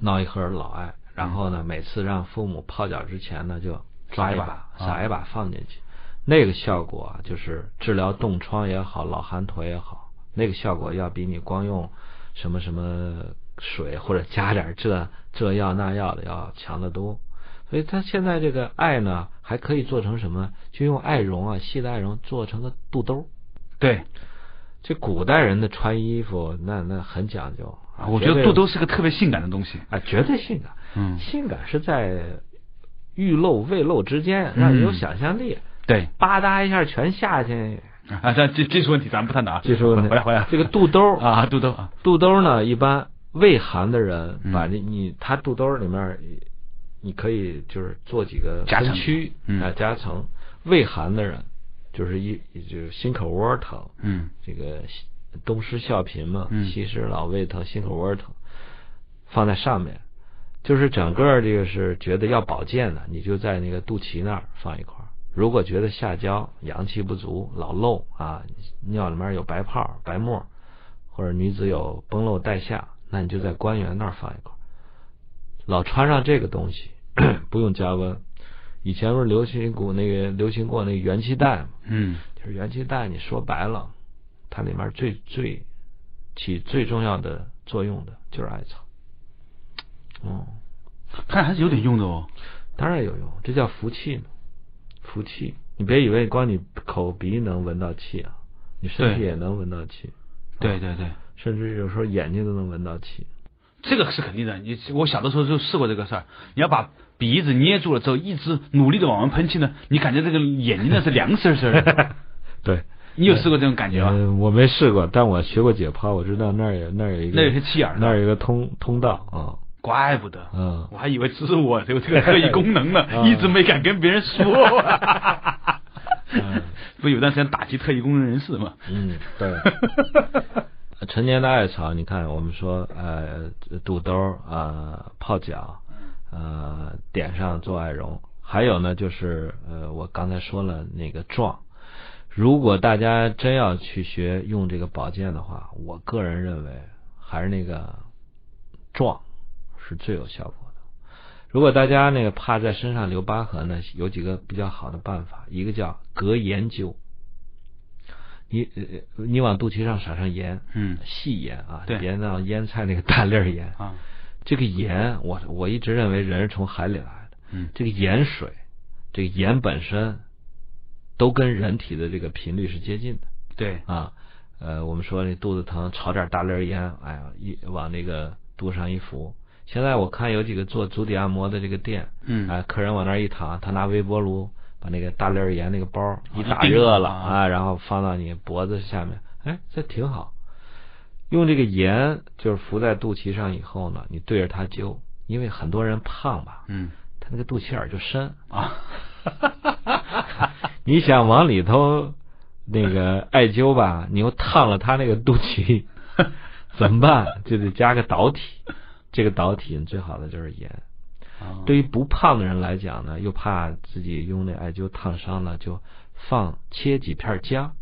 [SPEAKER 2] 闹一盒老艾，然后呢，每次让父母泡脚之前呢，就抓一把，
[SPEAKER 1] 撒一把啊。
[SPEAKER 2] 撒一把放进去，那个效果啊，就是治疗冻疮也好，老寒腿也好，那个效果要比你光用什么什么水或者加点这这药那药的要强得多。所以它现在这个艾呢，还可以做成什么？就用艾绒啊，细的艾绒做成个肚兜。
[SPEAKER 1] 对，
[SPEAKER 2] 这古代人的穿衣服，那那很讲究啊。
[SPEAKER 1] 我觉得肚兜是个特别性感的东西。
[SPEAKER 2] 啊，绝对性感。
[SPEAKER 1] 嗯，
[SPEAKER 2] 性感是在欲露未露之间，让你有想象力，
[SPEAKER 1] 对
[SPEAKER 2] 吧嗒一下全下去。
[SPEAKER 1] 啊，这技技术问题咱们不探讨啊。
[SPEAKER 2] 技术问题
[SPEAKER 1] 回来回来，
[SPEAKER 2] 这个肚兜
[SPEAKER 1] 啊，肚兜啊，
[SPEAKER 2] 肚兜呢，一般胃寒的人
[SPEAKER 1] 嗯
[SPEAKER 2] 把这你他肚兜里面，你可以就是做几个分区
[SPEAKER 1] 嗯
[SPEAKER 2] 啊夹层。胃寒的人就是一就是心口窝疼，
[SPEAKER 1] 嗯
[SPEAKER 2] 这个东施效颦嘛，
[SPEAKER 1] 嗯
[SPEAKER 2] 西施老胃疼，心口窝疼，放在上面，就是整个这个是觉得要保健的，你就在那个肚脐那儿放一块儿。如果觉得下焦阳气不足，老漏啊，尿里面有白泡、白沫，或者女子有崩漏带下，那你就在关元那儿放一块儿。老穿上这个东西，<clears throat> 不用加温。以前不是流行一股那个流行过那个元气带嘛？
[SPEAKER 1] 嗯
[SPEAKER 2] 就是元气带，你说白了，它里面最最起最重要的作用的就是艾草。哦，
[SPEAKER 1] 看还是有点用的哦。
[SPEAKER 2] 当然有用，这叫福气嘛，福气。你别以为光你口鼻能闻到气啊，你身体也能闻到气，
[SPEAKER 1] 对对对，
[SPEAKER 2] 甚至有时候眼睛都能闻到气。
[SPEAKER 1] 这个是肯定的。你我小的时候就试过这个事儿，你要把鼻子捏住了之后，一直努力的往外喷气呢，你感觉这个眼睛那是凉丝丝的。<laughs>
[SPEAKER 2] 对，
[SPEAKER 1] 你有试过这种感觉吗？
[SPEAKER 2] 嗯，我没试过，但我学过解剖，我知道那儿有那儿有一个
[SPEAKER 1] 那有些气眼儿，
[SPEAKER 2] 那儿有一个通通道啊，
[SPEAKER 1] 怪不得。
[SPEAKER 2] 嗯，
[SPEAKER 1] 我还以为只是我有这个特异功能呢，<laughs>
[SPEAKER 2] 嗯
[SPEAKER 1] 一直没敢跟别人说。
[SPEAKER 2] 嗯 <laughs>
[SPEAKER 1] 不有段时间打击特异功能人士嘛？
[SPEAKER 2] 嗯，对。<laughs> 陈年的艾草，你看，我们说，呃，肚兜儿啊、泡脚，呃，点上做艾绒，还有呢，就是呃，我刚才说了那个壮。如果大家真要去学用这个保健的话，我个人认为还是那个壮是最有效果的。如果大家那个怕在身上留疤痕呢，有几个比较好的办法，一个叫隔盐灸。你呃你往肚脐上撒上盐，
[SPEAKER 1] 嗯
[SPEAKER 2] 细盐啊，
[SPEAKER 1] 对
[SPEAKER 2] 别那腌菜那个大粒儿盐。
[SPEAKER 1] 啊，
[SPEAKER 2] 这个盐，我我一直认为人是从海里来的。
[SPEAKER 1] 嗯
[SPEAKER 2] 这个盐水，这个盐本身都跟人体的这个频率是接近的
[SPEAKER 1] 对，
[SPEAKER 2] 啊。呃，我们说那肚子疼，炒点大粒儿盐，哎呀，一往那个肚上一敷。现在我看有几个做足底按摩的这个店，
[SPEAKER 1] 嗯
[SPEAKER 2] 哎，客人往那儿一躺，他拿微波炉把那个大粒儿盐那个包一打热了
[SPEAKER 1] 啊
[SPEAKER 2] 啊，然后放到你脖子下面，哎，这挺好。用这个盐就是敷在肚脐上以后呢，你对着它灸，因为很多人胖吧，
[SPEAKER 1] 嗯
[SPEAKER 2] 他那个肚脐眼就深，
[SPEAKER 1] 啊 <laughs> <laughs>
[SPEAKER 2] 你想往里头那个艾灸吧，你又烫了他那个肚脐，<laughs> 怎么办？就得加个导体，这个导体最好的就是盐。
[SPEAKER 1] 啊。
[SPEAKER 2] 对于不胖的人来讲呢，又怕自己用那艾灸烫伤了，就放切几片姜，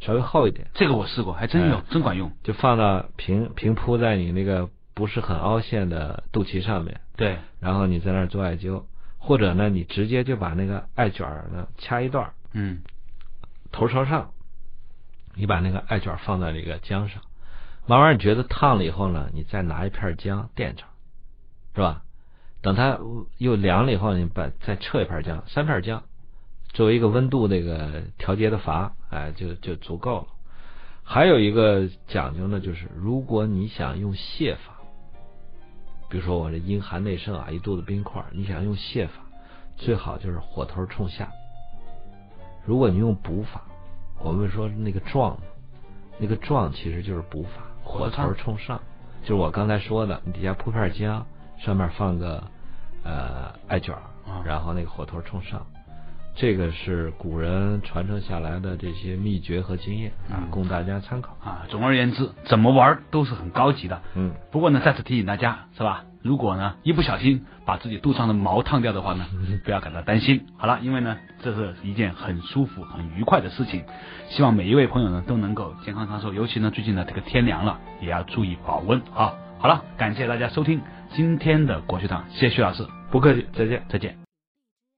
[SPEAKER 2] 稍微厚一点，
[SPEAKER 1] 这个我试过，还真有
[SPEAKER 2] 哎，
[SPEAKER 1] 真管用。
[SPEAKER 2] 就放到平平铺在你那个不是很凹陷的肚脐上面，
[SPEAKER 1] 对，
[SPEAKER 2] 然后你在那儿做艾灸，或者呢，你直接就把那个艾卷呢掐一段儿，
[SPEAKER 1] 嗯。
[SPEAKER 2] 头朝上，你把那个艾卷放在这个姜上，慢慢你觉得烫了以后呢，你再拿一片姜垫上，是吧？等它又凉了以后，你把再撤一片姜，三片姜，作为一个温度那个调节的阀，哎，就就足够了。还有一个讲究呢，就是如果你想用泻法，比如说我这阴寒内盛啊，一肚子冰块，你想用泻法，最好就是火头冲下。如果你用补法，我们说那个壮，那个壮其实就是补法，火头冲上，就是我刚才说的，你底下铺片姜，上面放个呃艾卷然后那个火头冲上，这个是古人传承下来的这些秘诀和经验供大家参考。
[SPEAKER 1] 啊，总而言之，怎么玩都是很高级的。
[SPEAKER 2] 嗯，
[SPEAKER 1] 不过呢，再次提醒大家，是吧？如果呢一不小心把自己肚上的毛烫掉的话呢，不要感到担心。好了，因为呢这是一件很舒服、很愉快的事情，希望每一位朋友呢都能够健康长寿。尤其呢最近呢这个天凉了，也要注意保温啊。好了，感谢大家收听今天的国学堂，谢谢徐老师，
[SPEAKER 2] 不客气，再见。
[SPEAKER 1] 再见。